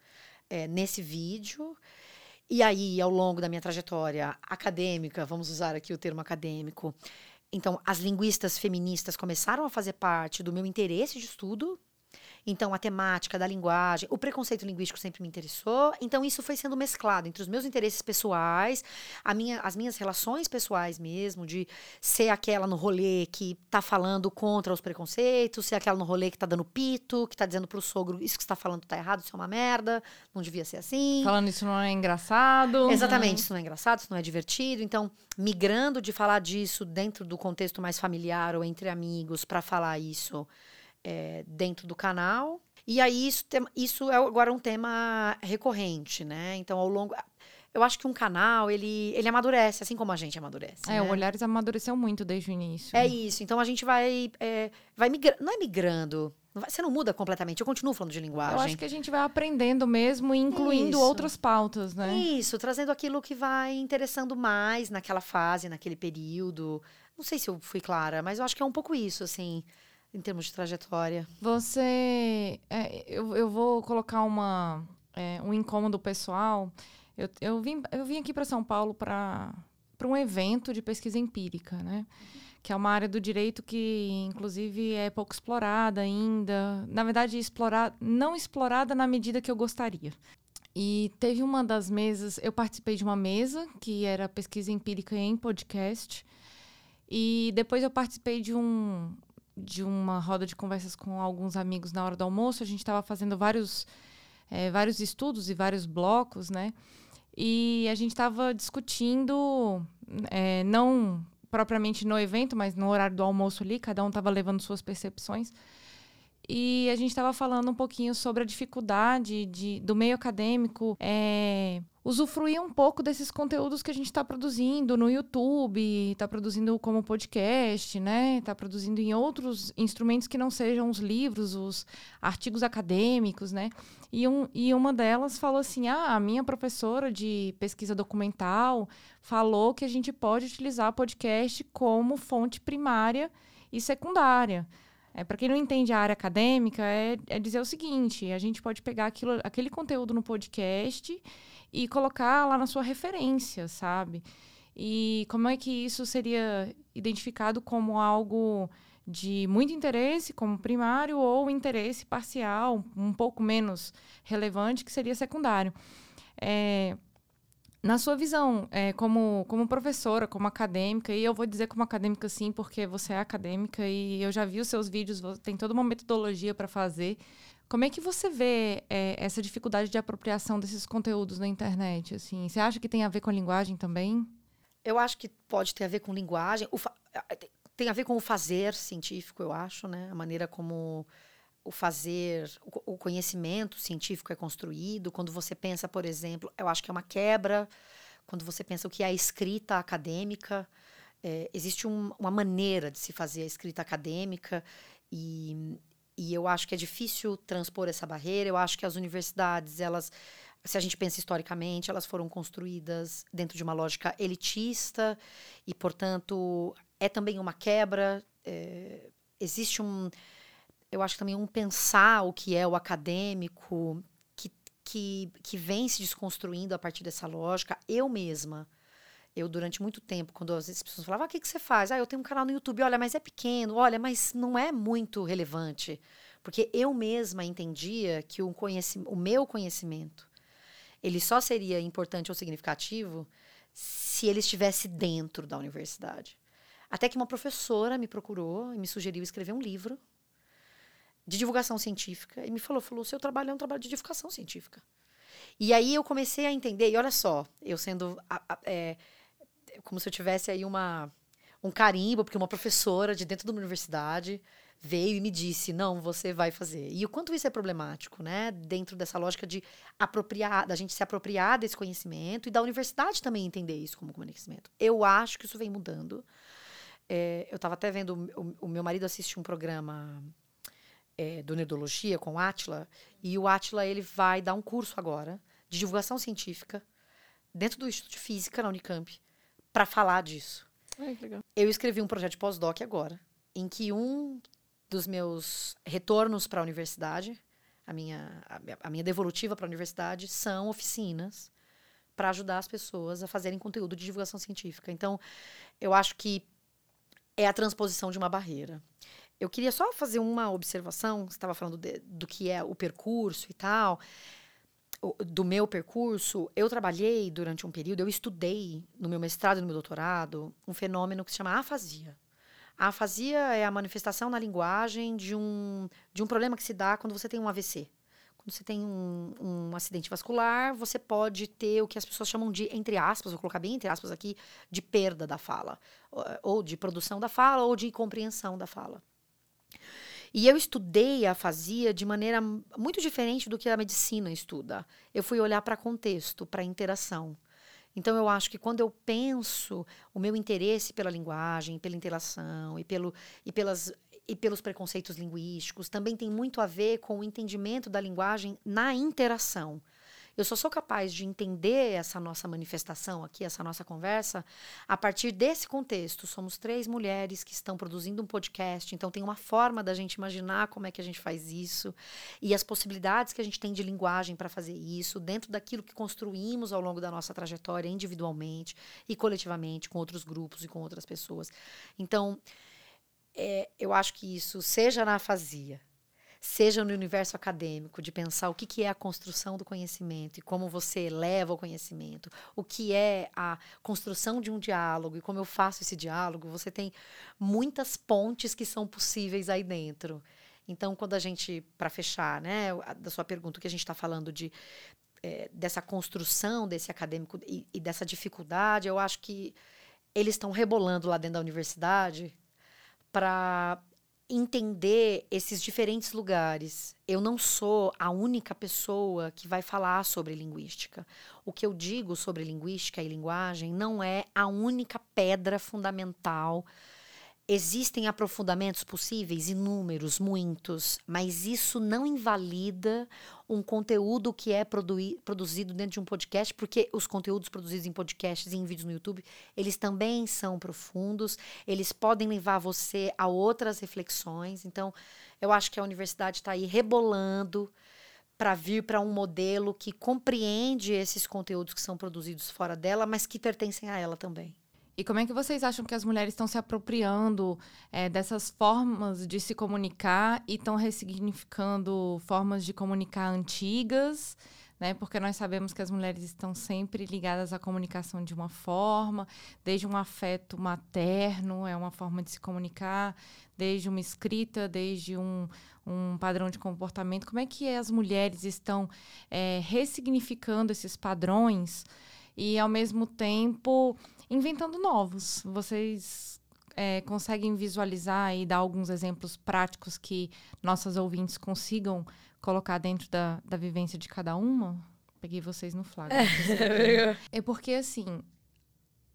é, nesse vídeo. E aí, ao longo da minha trajetória acadêmica, vamos usar aqui o termo acadêmico, então as linguistas feministas começaram a fazer parte do meu interesse de estudo. Então, a temática da linguagem, o preconceito linguístico sempre me interessou. Então, isso foi sendo mesclado entre os meus interesses pessoais, a minha, as minhas relações pessoais mesmo, de ser aquela no rolê que tá falando contra os preconceitos, ser aquela no rolê que tá dando pito, que tá dizendo pro sogro, isso que você tá falando tá errado, isso é uma merda, não devia ser assim. Falando isso não é engraçado. Exatamente, isso não é engraçado, isso não é divertido. Então, migrando de falar disso dentro do contexto mais familiar ou entre amigos para falar isso é, dentro do canal. E aí, isso, tem- isso é agora um tema recorrente, né? Então, ao longo. Eu acho que um canal, ele, ele amadurece, assim como a gente amadurece. É, né? o Olhares amadureceu muito desde o início. É isso. Então, a gente vai. é, vai. Não é migrando. não vai- Você não muda completamente. Eu continuo falando de linguagem. Eu acho que a gente vai aprendendo mesmo e incluindo Isso. outras pautas, né? Isso, trazendo aquilo que vai interessando mais naquela fase, naquele período. Não sei se eu fui clara, mas eu acho que é um pouco isso, assim, em termos de trajetória. Você. é, eu, eu vou colocar uma, é, um incômodo pessoal. Eu, eu, vim, eu vim aqui para São Paulo para um evento de pesquisa empírica, né? Que é uma área do direito que, inclusive, é pouco explorada ainda. Na verdade, explorar, não explorada na medida que eu gostaria. E teve uma das mesas, eu participei de uma mesa que era pesquisa empírica em podcast. E depois eu participei de um de uma roda de conversas com alguns amigos na hora do almoço. A gente estava fazendo vários eh, vários estudos e vários blocos, né? E a gente estava discutindo, eh, não propriamente no evento, mas no horário do almoço ali, cada um estava levando suas percepções. E a gente estava falando um pouquinho sobre a dificuldade de, do meio acadêmico é, usufruir um pouco desses conteúdos que a gente está produzindo no YouTube, está produzindo como podcast, né? Está produzindo em outros instrumentos que não sejam os livros, os artigos acadêmicos, né? E, um, e uma delas falou assim: ah, a minha professora de pesquisa documental falou que a gente pode utilizar podcast como fonte primária e secundária. É, para quem não entende a área acadêmica, é, é dizer o seguinte: a gente pode pegar aquilo, aquele conteúdo no podcast e colocar lá na sua referência, sabe? E como é que isso seria identificado como algo de muito interesse, como primário, ou interesse parcial, um pouco menos relevante, que seria secundário? É, na sua visão, é, como, como professora, como acadêmica, e eu vou dizer como acadêmica sim, porque você é acadêmica e eu já vi os seus vídeos, tem toda uma metodologia para fazer. Como é que você vê é, essa dificuldade de apropriação desses conteúdos na internet? Assim, você acha que tem a ver com a linguagem também? Eu acho que pode ter a ver com linguagem, tem a ver com o fazer científico, eu acho, né? A maneira como o fazer, o o conhecimento científico é construído. Quando você pensa, por exemplo, eu acho que é uma quebra. Quando você pensa o que é a escrita acadêmica, é, existe um- uma maneira de se fazer a escrita acadêmica e, e eu acho que é difícil transpor essa barreira. Eu acho que as universidades, elas, se a gente pensa historicamente, elas foram construídas dentro de uma lógica elitista e, portanto, é também uma quebra. é, existe um, eu acho também um pensar o que é o acadêmico que, que, que vem se desconstruindo a partir dessa lógica. Eu mesma, eu durante muito tempo, quando às vezes as pessoas falavam, ah, o que, que você faz? Ah, eu tenho um canal no YouTube, olha, mas é pequeno, olha, mas não é muito relevante. Porque eu mesma entendia que o, o meu conhecimento, ele só seria importante ou significativo se ele estivesse dentro da universidade. Até que uma professora me procurou e me sugeriu escrever um livro de divulgação científica e me falou, falou, seu trabalho é um trabalho de divulgação científica. E aí eu comecei a entender, e olha só, eu sendo a- a- é, como se eu tivesse aí uma um carimbo, porque uma professora de dentro de uma universidade veio e me disse: não, você vai fazer. E o quanto isso é problemático, né? Dentro dessa lógica de apropriar, da gente se apropriar desse conhecimento e da universidade também entender isso como conhecimento. Eu acho que isso vem mudando. É, eu estava até vendo, o, o, meu marido assiste um programa é, do Nerdologia com o Atila, e o Atila ele vai dar um curso agora de divulgação científica dentro do Instituto de Física na Unicamp para falar disso. Ai, eu escrevi um projeto de pós-doc agora, em que um dos meus retornos para a universidade, a minha, a minha devolutiva para a universidade, são oficinas para ajudar as pessoas a fazerem conteúdo de divulgação científica. Então, eu acho que é a transposição de uma barreira. Eu queria só fazer uma observação, você estava falando de, do que é o percurso e tal, do meu percurso. Eu trabalhei durante um período, eu estudei no meu mestrado e no meu doutorado um fenômeno que se chama afasia. A afasia é a manifestação na linguagem de um, de um problema que se dá quando você tem um AVC. Quando você tem um, um acidente vascular, você pode ter o que as pessoas chamam de, entre aspas, vou colocar bem entre aspas aqui, de perda da fala. Ou de produção da fala, ou de compreensão da fala. E eu estudei a afasia de maneira muito diferente do que a medicina estuda. Eu fui olhar para contexto, para interação. Então, eu acho que quando eu penso o meu interesse pela linguagem, pela interação e, pelo, e, pelas, e pelos preconceitos linguísticos, também tem muito a ver com o entendimento da linguagem na interação. Eu só sou capaz de entender essa nossa manifestação aqui, essa nossa conversa, a partir desse contexto. Somos três mulheres que estão produzindo um podcast, então tem uma forma da gente imaginar como é que a gente faz isso e as possibilidades que a gente tem de linguagem para fazer isso, dentro daquilo que construímos ao longo da nossa trajetória, individualmente e coletivamente, com outros grupos e com outras pessoas. Então, é, eu acho que isso, seja na afasia, seja no universo acadêmico, de pensar o que, que é a construção do conhecimento e como você eleva o conhecimento, o que é a construção de um diálogo e como eu faço esse diálogo, você tem muitas pontes que são possíveis aí dentro. Então, quando a gente, para fechar, né, da sua pergunta, o que a gente está falando de é, dessa construção desse acadêmico e, e dessa dificuldade, eu acho que eles estão rebolando lá dentro da universidade para entender esses diferentes lugares. Eu não sou a única pessoa que vai falar sobre linguística. O que eu digo sobre linguística e linguagem não é a única pedra fundamental Existem aprofundamentos possíveis, inúmeros, muitos, mas isso não invalida um conteúdo que é produzido dentro de um podcast, porque os conteúdos produzidos em podcasts e em vídeos no YouTube, eles também são profundos, eles podem levar você a outras reflexões. Então, eu acho que a universidade está aí rebolando para vir para um modelo que compreende esses conteúdos que são produzidos fora dela, mas que pertencem a ela também. E como é que vocês acham que as mulheres estão se apropriando é, dessas formas de se comunicar e estão ressignificando formas de comunicar antigas? Né? Porque nós sabemos que as mulheres estão sempre ligadas à comunicação de uma forma, desde um afeto materno, é uma forma de se comunicar, desde uma escrita, desde um, um padrão de comportamento. Como é que as mulheres estão é, ressignificando esses padrões e, ao mesmo tempo, inventando novos. Vocês é, conseguem visualizar e dar alguns exemplos práticos que nossas ouvintes consigam colocar dentro da, da vivência de cada uma? Peguei vocês no flagra. É, é porque, assim,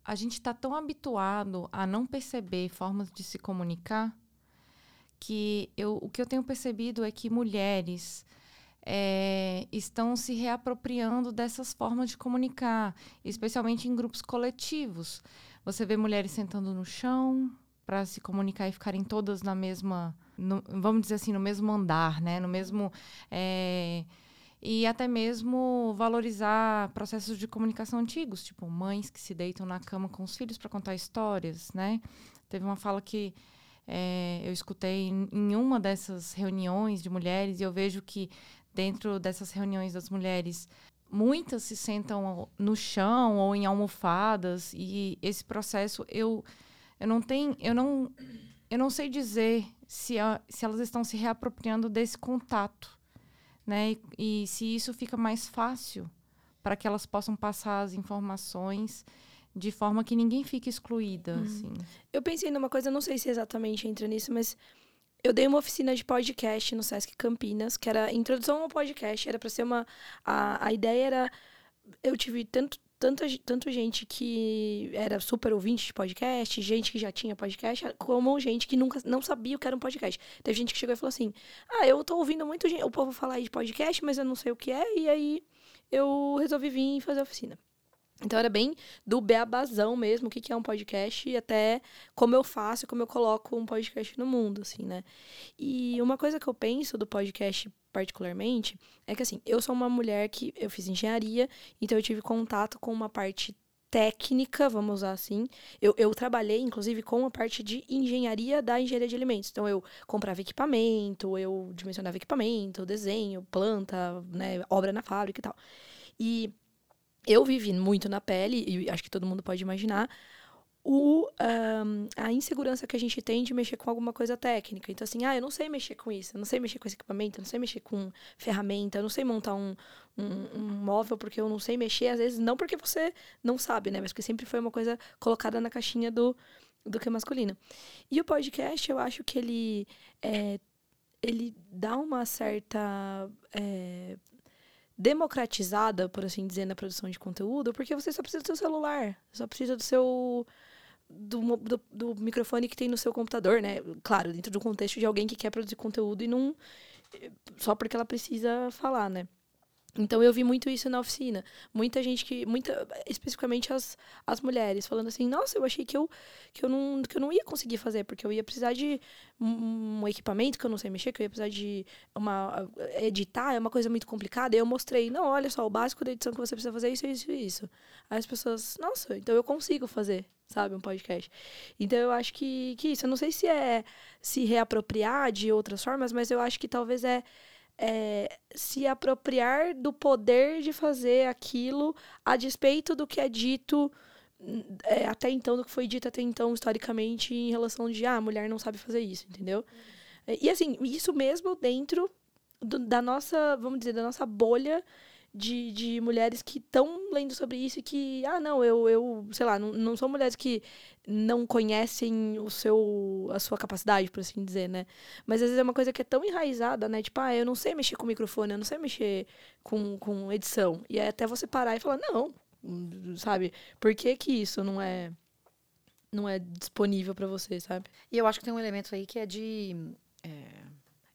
a gente está tão habituado a não perceber formas de se comunicar que eu, o que eu tenho percebido é que mulheres é, estão se reapropriando dessas formas de comunicar, especialmente em grupos coletivos. Você vê mulheres sentando no chão para se comunicar e ficarem todas na mesma, no, vamos dizer assim, no mesmo andar, né? No mesmo é, e até mesmo valorizar processos de comunicação antigos, tipo mães que se deitam na cama com os filhos para contar histórias, né? Teve uma fala que é, eu escutei em, em uma dessas reuniões de mulheres e eu vejo que dentro dessas reuniões das mulheres, muitas se sentam no chão ou em almofadas e esse processo eu eu não tenho eu não eu não sei dizer se, a, se elas estão se reapropriando desse contato, né? E, e se isso fica mais fácil para que elas possam passar as informações de forma que ninguém fique excluída, Uhum. assim. Eu pensei numa coisa, não sei se exatamente entra nisso, mas eu dei uma oficina de podcast no Sesc Campinas, que era introdução ao podcast, era para ser uma a, a ideia era eu tive tanto tanta, ge- tanto gente que era super ouvinte de podcast, gente que já tinha podcast, como gente que nunca não sabia o que era um podcast. Teve gente que chegou e falou assim: "Ah, eu tô ouvindo muito gen- o povo falar aí de podcast, mas eu não sei o que é", e aí eu resolvi vir fazer a oficina. Então era bem do beabazão mesmo, o que que é um podcast e até como eu faço, como eu coloco um podcast no mundo, assim, né? E uma coisa que eu penso do podcast particularmente é que assim, eu sou uma mulher que eu fiz engenharia, então eu tive contato com uma parte técnica, vamos usar assim. Eu, eu trabalhei, inclusive, com a parte de engenharia da engenharia de alimentos. Então, eu comprava equipamento, eu dimensionava equipamento, desenho, planta, né, obra na fábrica e tal. E eu vivi muito na pele, e acho que todo mundo pode imaginar, o, ahn, a insegurança que a gente tem de mexer com alguma coisa técnica. Então, assim, ah, eu não sei mexer com isso, eu não sei mexer com esse equipamento, eu não sei mexer com ferramenta, eu não sei montar um, um, um móvel porque eu não sei mexer. Às vezes, não porque você não sabe, né? Mas porque sempre foi uma coisa colocada na caixinha do, do que é masculino. E o podcast, eu acho que ele, é, ele dá uma certa. é, democratizada, por assim dizer, na produção de conteúdo, porque você só precisa do seu celular, só precisa do seu do, do, do microfone que tem no seu computador, né? Claro, dentro do contexto de alguém que quer produzir conteúdo e não só porque ela precisa falar, né? Então eu vi muito isso na oficina. Muita gente que. Muita, especificamente as, as mulheres, falando assim, nossa, eu achei que eu, que, eu não, que eu não ia conseguir fazer, porque eu ia precisar de um, equipamento que eu não sei mexer, que eu ia precisar de uma. editar, é uma coisa muito complicada. E eu mostrei, não, olha só, o básico da edição que você precisa fazer é isso, isso e isso. Aí as pessoas, nossa, então eu consigo fazer, sabe, um podcast. Então eu acho que, que isso. Eu não sei se é se reapropriar de outras formas, mas eu acho que talvez é é, se apropriar do poder de fazer aquilo a despeito do que é dito hum, é, até então, do que foi dito até então, historicamente, em relação de, ah, a mulher não sabe fazer isso, entendeu? É, E assim, isso mesmo dentro do- da nossa, vamos dizer, da nossa bolha de, de mulheres que estão lendo sobre isso e que, ah, não, eu, eu sei lá, não, não são mulheres que não conhecem o seu, a sua capacidade, por assim dizer, né? Mas às vezes é uma coisa que é tão enraizada, né? Tipo, ah, eu não sei mexer com microfone, eu não sei mexer com, com edição. E é até você parar e falar, não, sabe? Por que que isso não é não é disponível pra você, sabe? E eu acho que tem um elemento aí que é de é,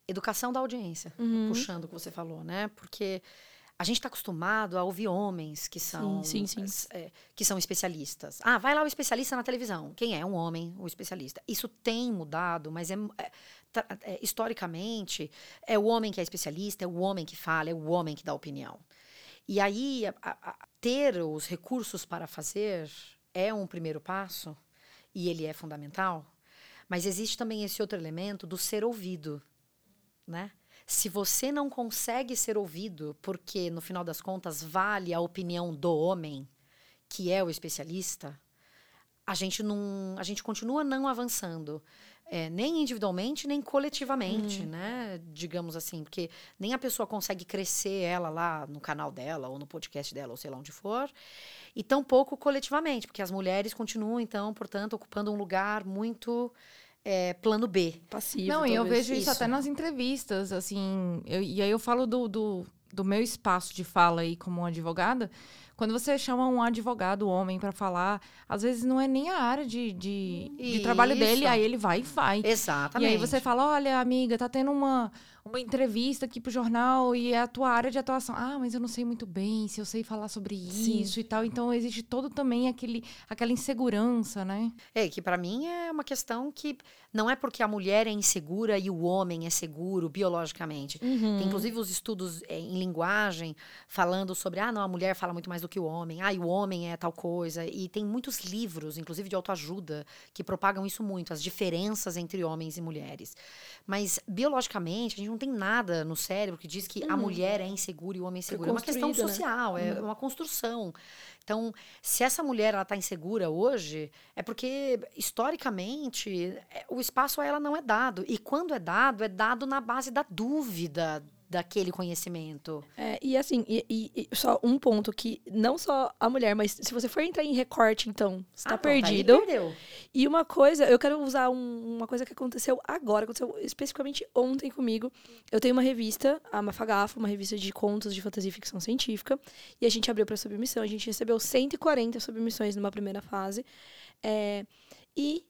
educação da audiência, Uhum. puxando o que você falou, né? Porque a gente está acostumado a ouvir homens que são sim, sim. é, que são especialistas. Ah, vai lá o especialista na televisão. Quem é? Um homem, o especialista. Isso tem mudado, mas é, é, tá- é, historicamente é o homem que é especialista, é o homem que fala, é o homem que dá opinião. E aí a- a- a- ter os recursos para fazer é um primeiro passo e ele é fundamental. Mas existe também esse outro elemento do ser ouvido, né? Se você não consegue ser ouvido, porque no final das contas vale a opinião do homem, que é o especialista, a gente não, a gente continua não avançando, é, nem individualmente nem coletivamente, né? Digamos assim, porque nem a pessoa consegue crescer ela lá no canal dela ou no podcast dela ou sei lá onde for, e tampouco coletivamente, porque as mulheres continuam então, portanto, ocupando um lugar muito é, plano B. Passivo. Não, e eu vejo isso, Isso. até nas entrevistas, assim. eu- e aí eu falo do, do, do meu espaço de fala aí como advogada. Quando você chama um advogado homem pra falar, às vezes não é nem a área de, de, de trabalho dele, aí ele vai e vai. Exatamente. E aí você fala, olha, amiga, tá tendo uma, uma entrevista aqui pro jornal e é a tua área de atuação. Ah, mas eu não sei muito bem se eu sei falar sobre Sim. isso e tal. Então existe todo também aquele, aquela insegurança, né? É, que para mim é uma questão que não é porque a mulher é insegura e o homem é seguro biologicamente. Uhum. Tem inclusive os estudos é, em linguagem falando sobre, ah, não, a mulher fala muito mais do que o homem, ah, e o homem é tal coisa. E tem muitos livros, inclusive de autoajuda, que propagam isso muito, as diferenças entre homens e mulheres. Mas biologicamente, a gente não tem nada no cérebro que diz que a mulher é insegura e o homem é seguro. É uma questão né? social, é uma construção. Então, se essa mulher está insegura hoje, é porque historicamente é, o espaço a ela não é dado. E quando é dado, é dado na base da dúvida daquele conhecimento. É, e assim, e, e- e só um ponto que não só a mulher, mas se você for entrar em recorte, então, você tá Ah, pronto, aí perdido. perdeu. E uma coisa, eu quero usar um- uma coisa que aconteceu agora, aconteceu especificamente ontem comigo. Eu tenho uma revista, a Mafagafo, uma revista de contos de fantasia e ficção científica, e a gente abriu para submissão. A gente recebeu 140 submissões numa primeira fase. É, e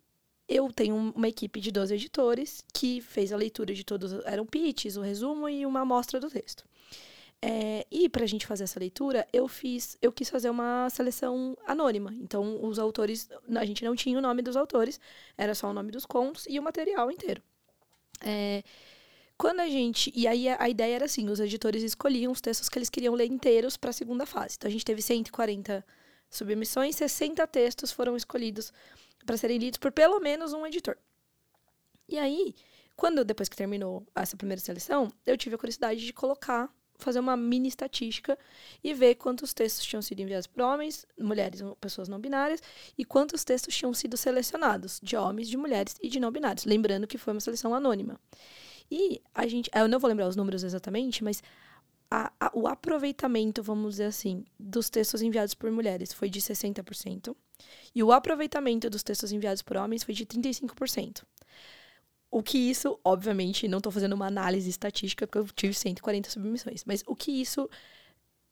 eu tenho um- uma equipe de 12 editores que fez a leitura de todos, eram pitches, o resumo e uma amostra do texto. É, e para a gente fazer essa leitura, eu fiz, eu quis fazer uma seleção anônima. Então, os autores, a gente não tinha o nome dos autores, era só o nome dos contos e o material inteiro. É, quando a gente. E aí a, a ideia era assim: os editores escolhiam os textos que eles queriam ler inteiros para a segunda fase. Então a gente teve 140 submissões, 60 textos foram escolhidos para serem lidos por pelo menos um editor. E aí, quando depois que terminou essa primeira seleção, eu tive a curiosidade de colocar, fazer uma mini estatística e ver quantos textos tinham sido enviados por homens, mulheres, pessoas não binárias, e quantos textos tinham sido selecionados de homens, de mulheres e de não binários. Lembrando que foi uma seleção anônima. E a gente, eu não vou lembrar os números exatamente, mas a- a- o aproveitamento, vamos dizer assim, dos textos enviados por mulheres foi de 60%. E o aproveitamento dos textos enviados por homens foi de 35%. O que isso, obviamente, não estou fazendo uma análise estatística, porque eu tive 140 submissões, mas o que isso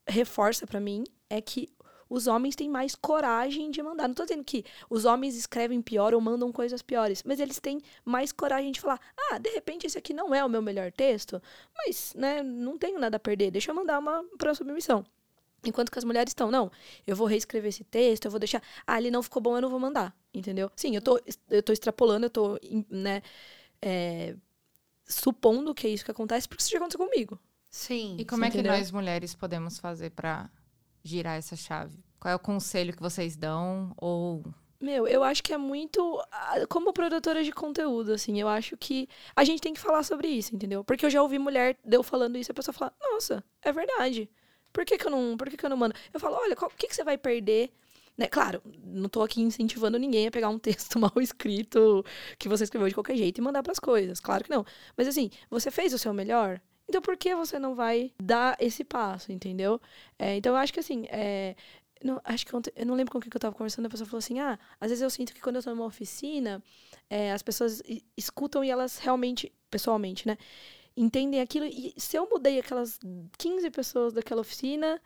reforça para mim é que os homens têm mais coragem de mandar. Não tô dizendo que os homens escrevem pior ou mandam coisas piores, mas eles têm mais coragem de falar: ah, de repente esse aqui não é o meu melhor texto, mas, né, não tenho nada a perder, deixa eu mandar uma para submissão. Enquanto que as mulheres estão, não, eu vou reescrever esse texto, eu vou deixar. Ah, ele não ficou bom, eu não vou mandar. Entendeu? Sim, eu tô, eu tô extrapolando, eu tô, né, é, supondo que é isso que acontece, porque isso já aconteceu comigo. Sim. E como é que entendeu? nós mulheres podemos fazer pra girar essa chave? Qual é o conselho que vocês dão? Ou Meu, eu acho que é muito. Como produtora de conteúdo, assim, eu acho que a gente tem que falar sobre isso, entendeu? Porque eu já ouvi mulher deu falando isso e a pessoa fala, nossa, é verdade. Por que, que eu não. Por que, que eu não mando? Eu falo, olha, o que, que você vai perder? Né? Claro, não tô aqui incentivando ninguém a pegar um texto mal escrito que você escreveu de qualquer jeito e mandar pras coisas. Claro que não. Mas assim, você fez o seu melhor? Então por que você não vai dar esse passo, entendeu? É, então eu acho que assim, é, não, acho que ontem, eu não lembro com quem que eu tava conversando, a pessoa falou assim: ah, às vezes eu sinto que quando eu tô numa oficina, é, as pessoas escutam e elas realmente, pessoalmente, né, entendem aquilo. E se eu mudei aquelas 15 pessoas daquela oficina,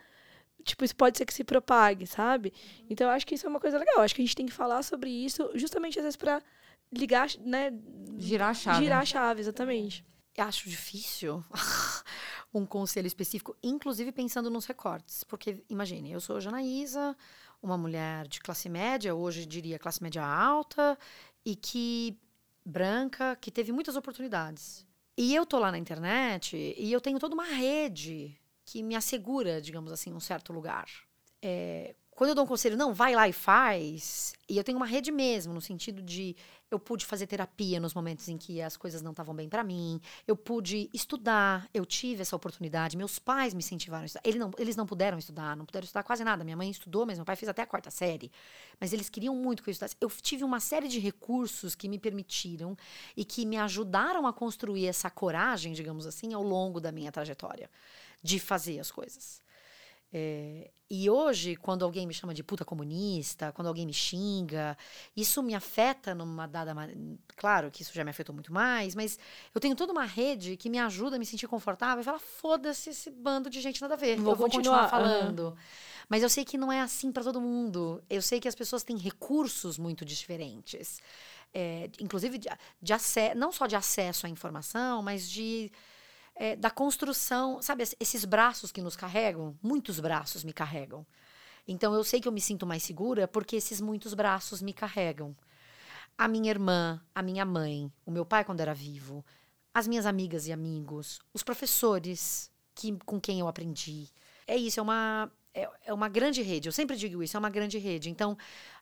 tipo, isso pode ser que se propague, sabe? Então eu acho que isso é uma coisa legal. Eu acho que a gente tem que falar sobre isso, justamente às vezes pra ligar, né, girar a chave? girar a chave, exatamente. Acho difícil um conselho específico, inclusive pensando nos recortes. Porque, imagine, eu sou Janaísa, uma mulher de classe média, hoje diria classe média alta, e que branca, que teve muitas oportunidades. E eu tô lá na internet e eu tenho toda uma rede que me assegura, digamos assim, um certo lugar. É, quando eu dou um conselho, não, vai lá e faz, e eu tenho uma rede mesmo, no sentido de eu pude fazer terapia nos momentos em que as coisas não estavam bem para mim, eu pude estudar, eu tive essa oportunidade, meus pais me incentivaram a estudar. Eles não, eles não puderam estudar, não puderam estudar quase nada. Minha mãe estudou, mas meu pai fez até a quarta série. Mas eles queriam muito que eu estudasse. Eu tive uma série de recursos que me permitiram e que me ajudaram a construir essa coragem, digamos assim, ao longo da minha trajetória de fazer as coisas. É, e hoje, quando alguém me chama de puta comunista, quando alguém me xinga, isso me afeta numa dada. Claro que isso já me afetou muito mais, mas eu tenho toda uma rede que me ajuda a me sentir confortável e falar: foda-se esse bando de gente nada a ver. Vou eu vou continuar, continuar, falando. Mas eu sei que não é assim para todo mundo. Eu sei que as pessoas têm recursos muito diferentes. É, inclusive, de, de não só de acesso à informação, mas de é, da construção, sabe, es- esses braços que nos carregam, muitos braços me carregam. Então eu sei que eu me sinto mais segura porque esses muitos braços me carregam. A minha irmã, a minha mãe, o meu pai quando era vivo, as minhas amigas e amigos, os professores que, com quem eu aprendi. É isso, é uma, é, é uma grande rede. Eu sempre digo isso, é uma grande rede. Então,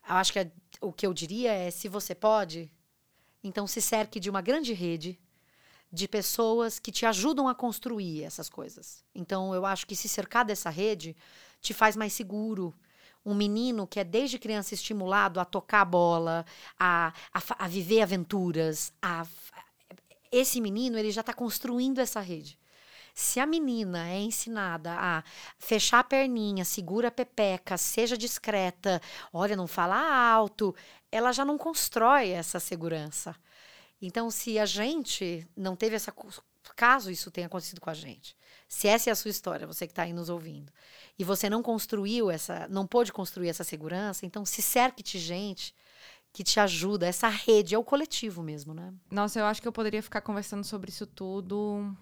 eu acho que a- o que eu diria é: se você pode, então se cerque de uma grande rede de pessoas que te ajudam a construir essas coisas. Então, eu acho que se cercar dessa rede te faz mais seguro. Um menino que é desde criança estimulado a tocar bola, a, a, a viver aventuras, a, esse menino ele já está construindo essa rede. Se a menina é ensinada a fechar a perninha, segura a pepeca, seja discreta, olha, não fala alto, ela já não constrói essa segurança. Então, se a gente não teve essa. Caso isso tenha acontecido com a gente, se essa é a sua história, você que está aí nos ouvindo, e você não construiu essa, não pôde construir essa segurança, então se cerque de gente que te ajuda, essa rede, é o coletivo mesmo, né? Nossa, eu acho que eu poderia ficar conversando sobre isso tudo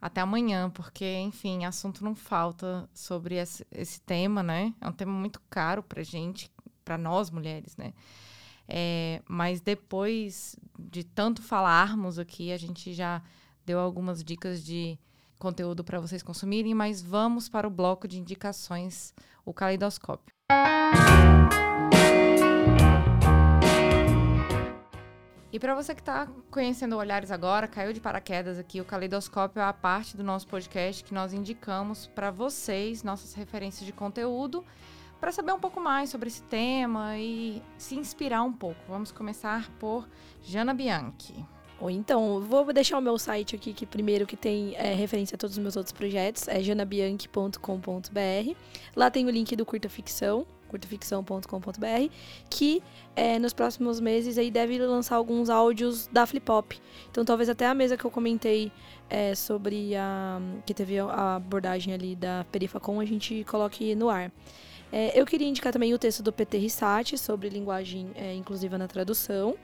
até amanhã, porque, enfim, assunto não falta sobre esse, esse tema, né? É um tema muito caro pra gente, para nós mulheres, né? É, mas depois de tanto falarmos aqui, a gente já deu algumas dicas de conteúdo para vocês consumirem, mas vamos para o bloco de indicações, o caleidoscópio. E para você que está conhecendo Olhares agora, caiu de paraquedas aqui, o Caleidoscópio é a parte do nosso podcast que nós indicamos para vocês, nossas referências de conteúdo, para saber um pouco mais sobre esse tema e se inspirar um pouco. Vamos começar por Jana Bianchi. Ou então, vou deixar o meu site aqui, que primeiro que tem é, referência a todos os meus outros projetos, é janabianchi.com.br. Lá tem o link do Curta Ficção, curtaficção.com.br, que é, nos próximos meses aí deve lançar alguns áudios da Flip Hop. Então talvez até a mesa que eu comentei é, sobre a. que teve a abordagem ali da Perifacom, a gente coloque no ar. É, eu queria indicar também o texto do PT Rissati sobre linguagem é, inclusiva na tradução.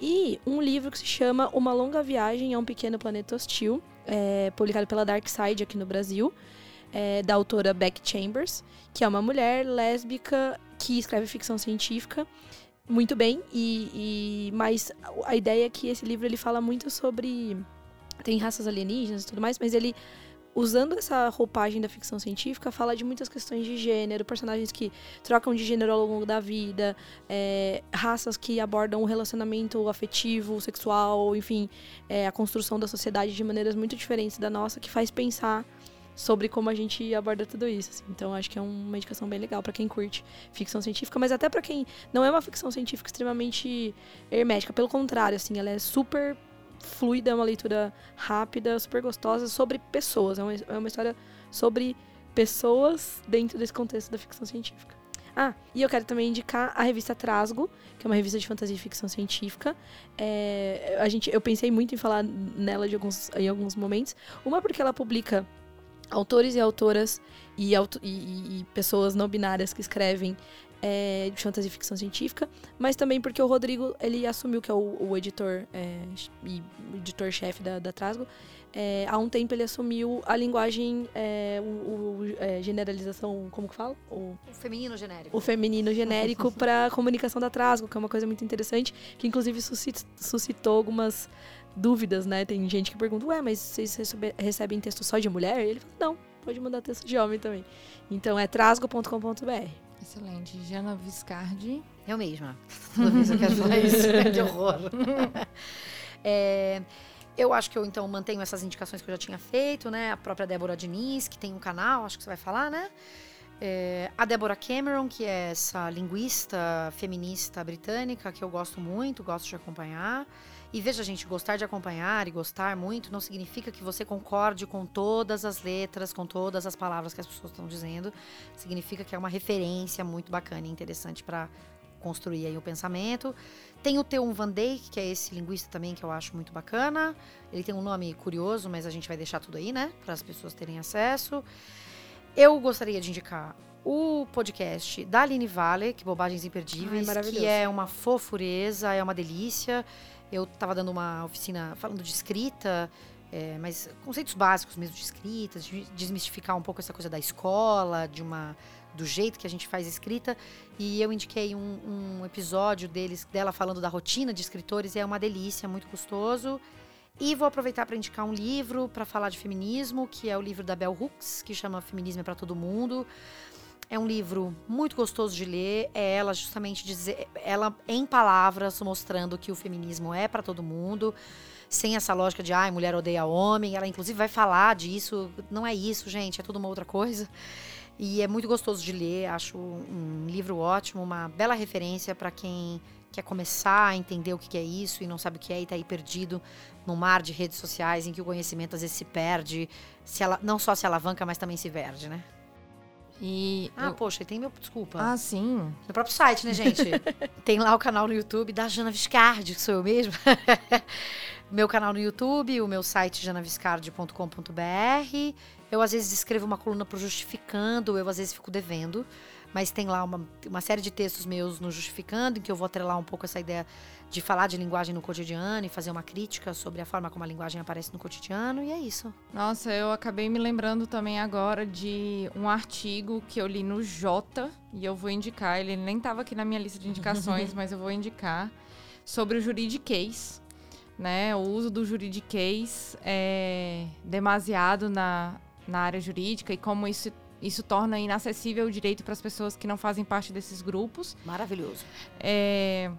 E um livro que se chama Uma Longa Viagem a um Pequeno Planeta Hostil, é, publicado pela Dark Side aqui no Brasil, é, da autora Beck Chambers, que é uma mulher lésbica que escreve ficção científica muito bem. E, e mas a ideia é que esse livro ele fala muito sobre tem raças alienígenas e tudo mais, mas ele usando essa roupagem da ficção científica, fala de muitas questões de gênero, personagens que trocam de gênero ao longo da vida, é, raças que abordam o relacionamento afetivo, sexual, enfim, é, a construção da sociedade de maneiras muito diferentes da nossa, que faz pensar sobre como a gente aborda tudo isso. Assim. Então, acho que é uma indicação bem legal para quem curte ficção científica, mas até para quem não é uma ficção científica extremamente hermética. Pelo contrário, assim, ela é super fluida, é uma leitura rápida, super gostosa, sobre pessoas. É uma, é uma história sobre pessoas dentro desse contexto da ficção científica. Ah, e eu quero também indicar a revista Trasgo, que é uma revista de fantasia e ficção científica. É, a gente, eu pensei muito em falar nela de alguns, em alguns momentos. Uma porque ela publica autores e autoras e, e, e, pessoas não binárias que escrevem é, de fantasia e ficção científica, mas também porque o Rodrigo ele assumiu que é o, o editor é, e editor-chefe da, da Trasgo. É, há um tempo ele assumiu a linguagem, é, o, o é, generalização, como que fala? O, o feminino genérico. O feminino genérico para comunicação da Trasgo, que é uma coisa muito interessante, que inclusive suscitou algumas dúvidas, né? Tem gente que pergunta, ué, mas vocês recebem texto só de mulher? E ele fala, não, pode mandar texto de homem também. Então é trasgo.com.br. Excelente. Jana Viscardi. Eu mesma. Toda vez eu quero falar isso. que horror. é, eu acho que eu, então, mantenho essas indicações que eu já tinha feito, né? A própria Débora Diniz, que tem um canal, acho que você vai falar, né? É, a Deborah Cameron, que é essa linguista feminista britânica que eu gosto muito, gosto de acompanhar. E veja, gente, gostar de acompanhar e gostar muito não significa que você concorde com todas as letras, com todas as palavras que as pessoas estão dizendo. Significa que é uma referência muito bacana e interessante para construir aí o pensamento. Tem o Teun Van Dijk, que é esse linguista também que eu acho muito bacana. Ele tem um nome curioso, mas a gente vai deixar tudo aí, né, para as pessoas terem acesso. Eu gostaria de indicar o podcast da Aline Vale, que Bobagens Imperdíveis, Ai, que é uma fofureza, é uma delícia. Eu estava dando uma oficina falando de escrita, é, mas conceitos básicos mesmo de escrita, de desmistificar um pouco essa coisa da escola, de uma do jeito que a gente faz escrita. E eu indiquei um, um episódio deles, dela falando da rotina de escritores, e é uma delícia, muito gostoso. E vou aproveitar para indicar um livro para falar de feminismo, que é o livro da Bell Hooks, que chama Feminismo é para Todo Mundo. É um livro muito gostoso de ler. É ela justamente dizer, ela em palavras mostrando que o feminismo é para todo mundo, sem essa lógica de ai, mulher odeia homem. Ela inclusive vai falar disso. Não é isso, gente, é tudo uma outra coisa. E é muito gostoso de ler, acho um livro ótimo, uma bela referência para quem quer começar a entender o que é isso e não sabe o que é e tá aí perdido num mar de redes sociais em que o conhecimento às vezes se perde, se ela, não só se alavanca, mas também se perde, né? E. Ah, eu- poxa, tem meu. Desculpa. ah, sim. No próprio site, né, gente? Tem lá o canal no YouTube da Jana Viscardi, que sou eu mesma. meu canal no YouTube, o meu site janaviscardi.com.br. Eu, às vezes, escrevo uma coluna pro Justificando, eu, às vezes, fico devendo. Mas tem lá uma, uma série de textos meus no Justificando, em que eu vou atrelar um pouco essa ideia de falar de linguagem no cotidiano e fazer uma crítica sobre a forma como a linguagem aparece no cotidiano. E é isso. Nossa, eu acabei me lembrando também agora de um artigo que eu li no Jota e eu vou indicar. Ele nem estava aqui na minha lista de indicações, mas eu vou indicar sobre o juridiquês. Né? O uso do juridiquês é demasiado na, na área jurídica e como isso, isso torna inacessível o direito para as pessoas que não fazem parte desses grupos. Maravilhoso. É,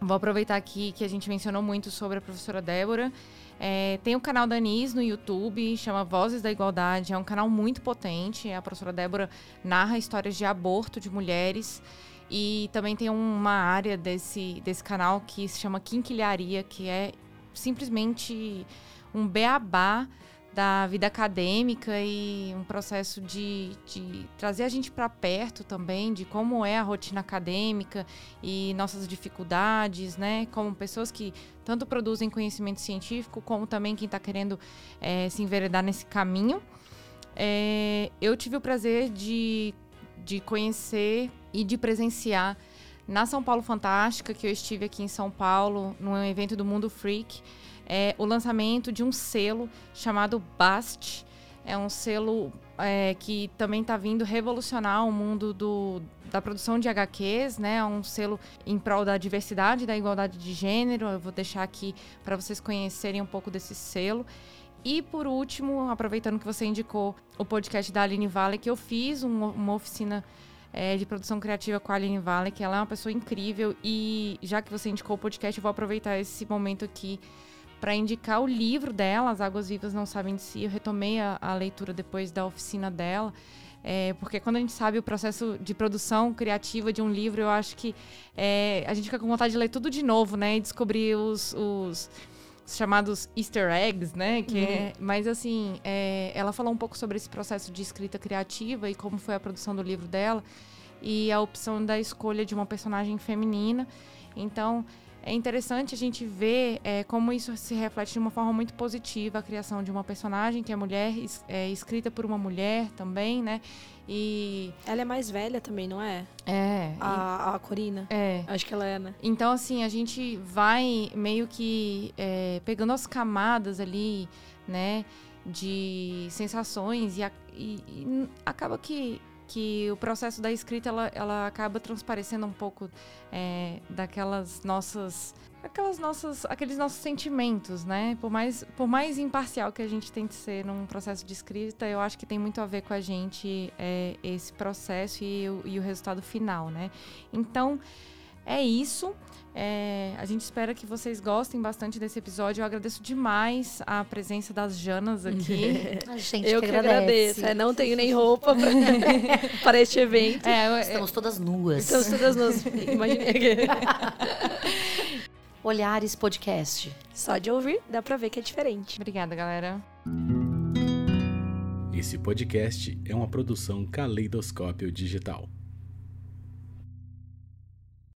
vou aproveitar aqui que a gente mencionou muito sobre a professora Débora. É, tem o canal da Anis no YouTube, chama Vozes da Igualdade. É um canal muito potente. A professora Débora narra histórias de aborto de mulheres. E também tem uma área desse, desse canal que se chama Quinquilharia, que é simplesmente um beabá da vida acadêmica e um processo de, de trazer a gente para perto também de como é a rotina acadêmica e nossas dificuldades, né? Como pessoas que tanto produzem conhecimento científico, como também quem está querendo eh, se enveredar nesse caminho. É, eu tive o prazer de, de conhecer e de presenciar na São Paulo Fantástica, que eu estive aqui em São Paulo, num evento do Mundo Freak, é, o lançamento de um selo chamado Bast. É um selo é, que também está vindo revolucionar o mundo do, da produção de HQs, né? É um selo em prol da diversidade da igualdade de gênero. Eu vou deixar aqui para vocês conhecerem um pouco desse selo. E por último, aproveitando que você indicou o podcast da Aline Vale, que eu fiz uma, uma oficina é, de produção criativa com a Aline Vale, que ela é uma pessoa incrível. E já que você indicou o podcast, eu vou aproveitar esse momento aqui para indicar o livro dela, As Águas Vivas Não Sabem de Si. Eu retomei a, a leitura depois da oficina dela. É, porque quando a gente sabe o processo de produção criativa de um livro, eu acho que é, a gente fica com vontade de ler tudo de novo, né? E descobrir os, os os chamados easter eggs, né? Que é- mas assim, é, ela falou um pouco sobre esse processo de escrita criativa e como foi a produção do livro dela e a opção da escolha de uma personagem feminina. Então, é interessante a gente ver é, como isso se reflete de uma forma muito positiva a criação de uma personagem que é mulher, é, escrita por uma mulher também, né? E Ela é mais velha também, não é? é, A, a Corina. é. Acho que ela é, né? Então, assim, a gente vai meio que é, pegando as camadas ali, né, de sensações e, a- e- e acaba que, que o processo da escrita, ela, ela acaba transparecendo um pouco é, daquelas nossas... Aquelas nossas, aqueles nossos sentimentos, né? Por mais, por mais imparcial que a gente tente ser num processo de escrita, eu acho que tem muito a ver com a gente é, esse processo e o, e o resultado final, né? Então, é isso. É, a gente espera que vocês gostem bastante desse episódio. Eu agradeço demais a presença das Janas aqui. A gente Eu que agradeço. É, não tenho nem roupa pra, para este evento. É, Estamos todas nuas. Estamos todas nos. Imaginei. Olhares Podcast. Só de ouvir, dá pra ver que é diferente. Obrigada, galera. Esse podcast é uma produção Caleidoscópio Digital.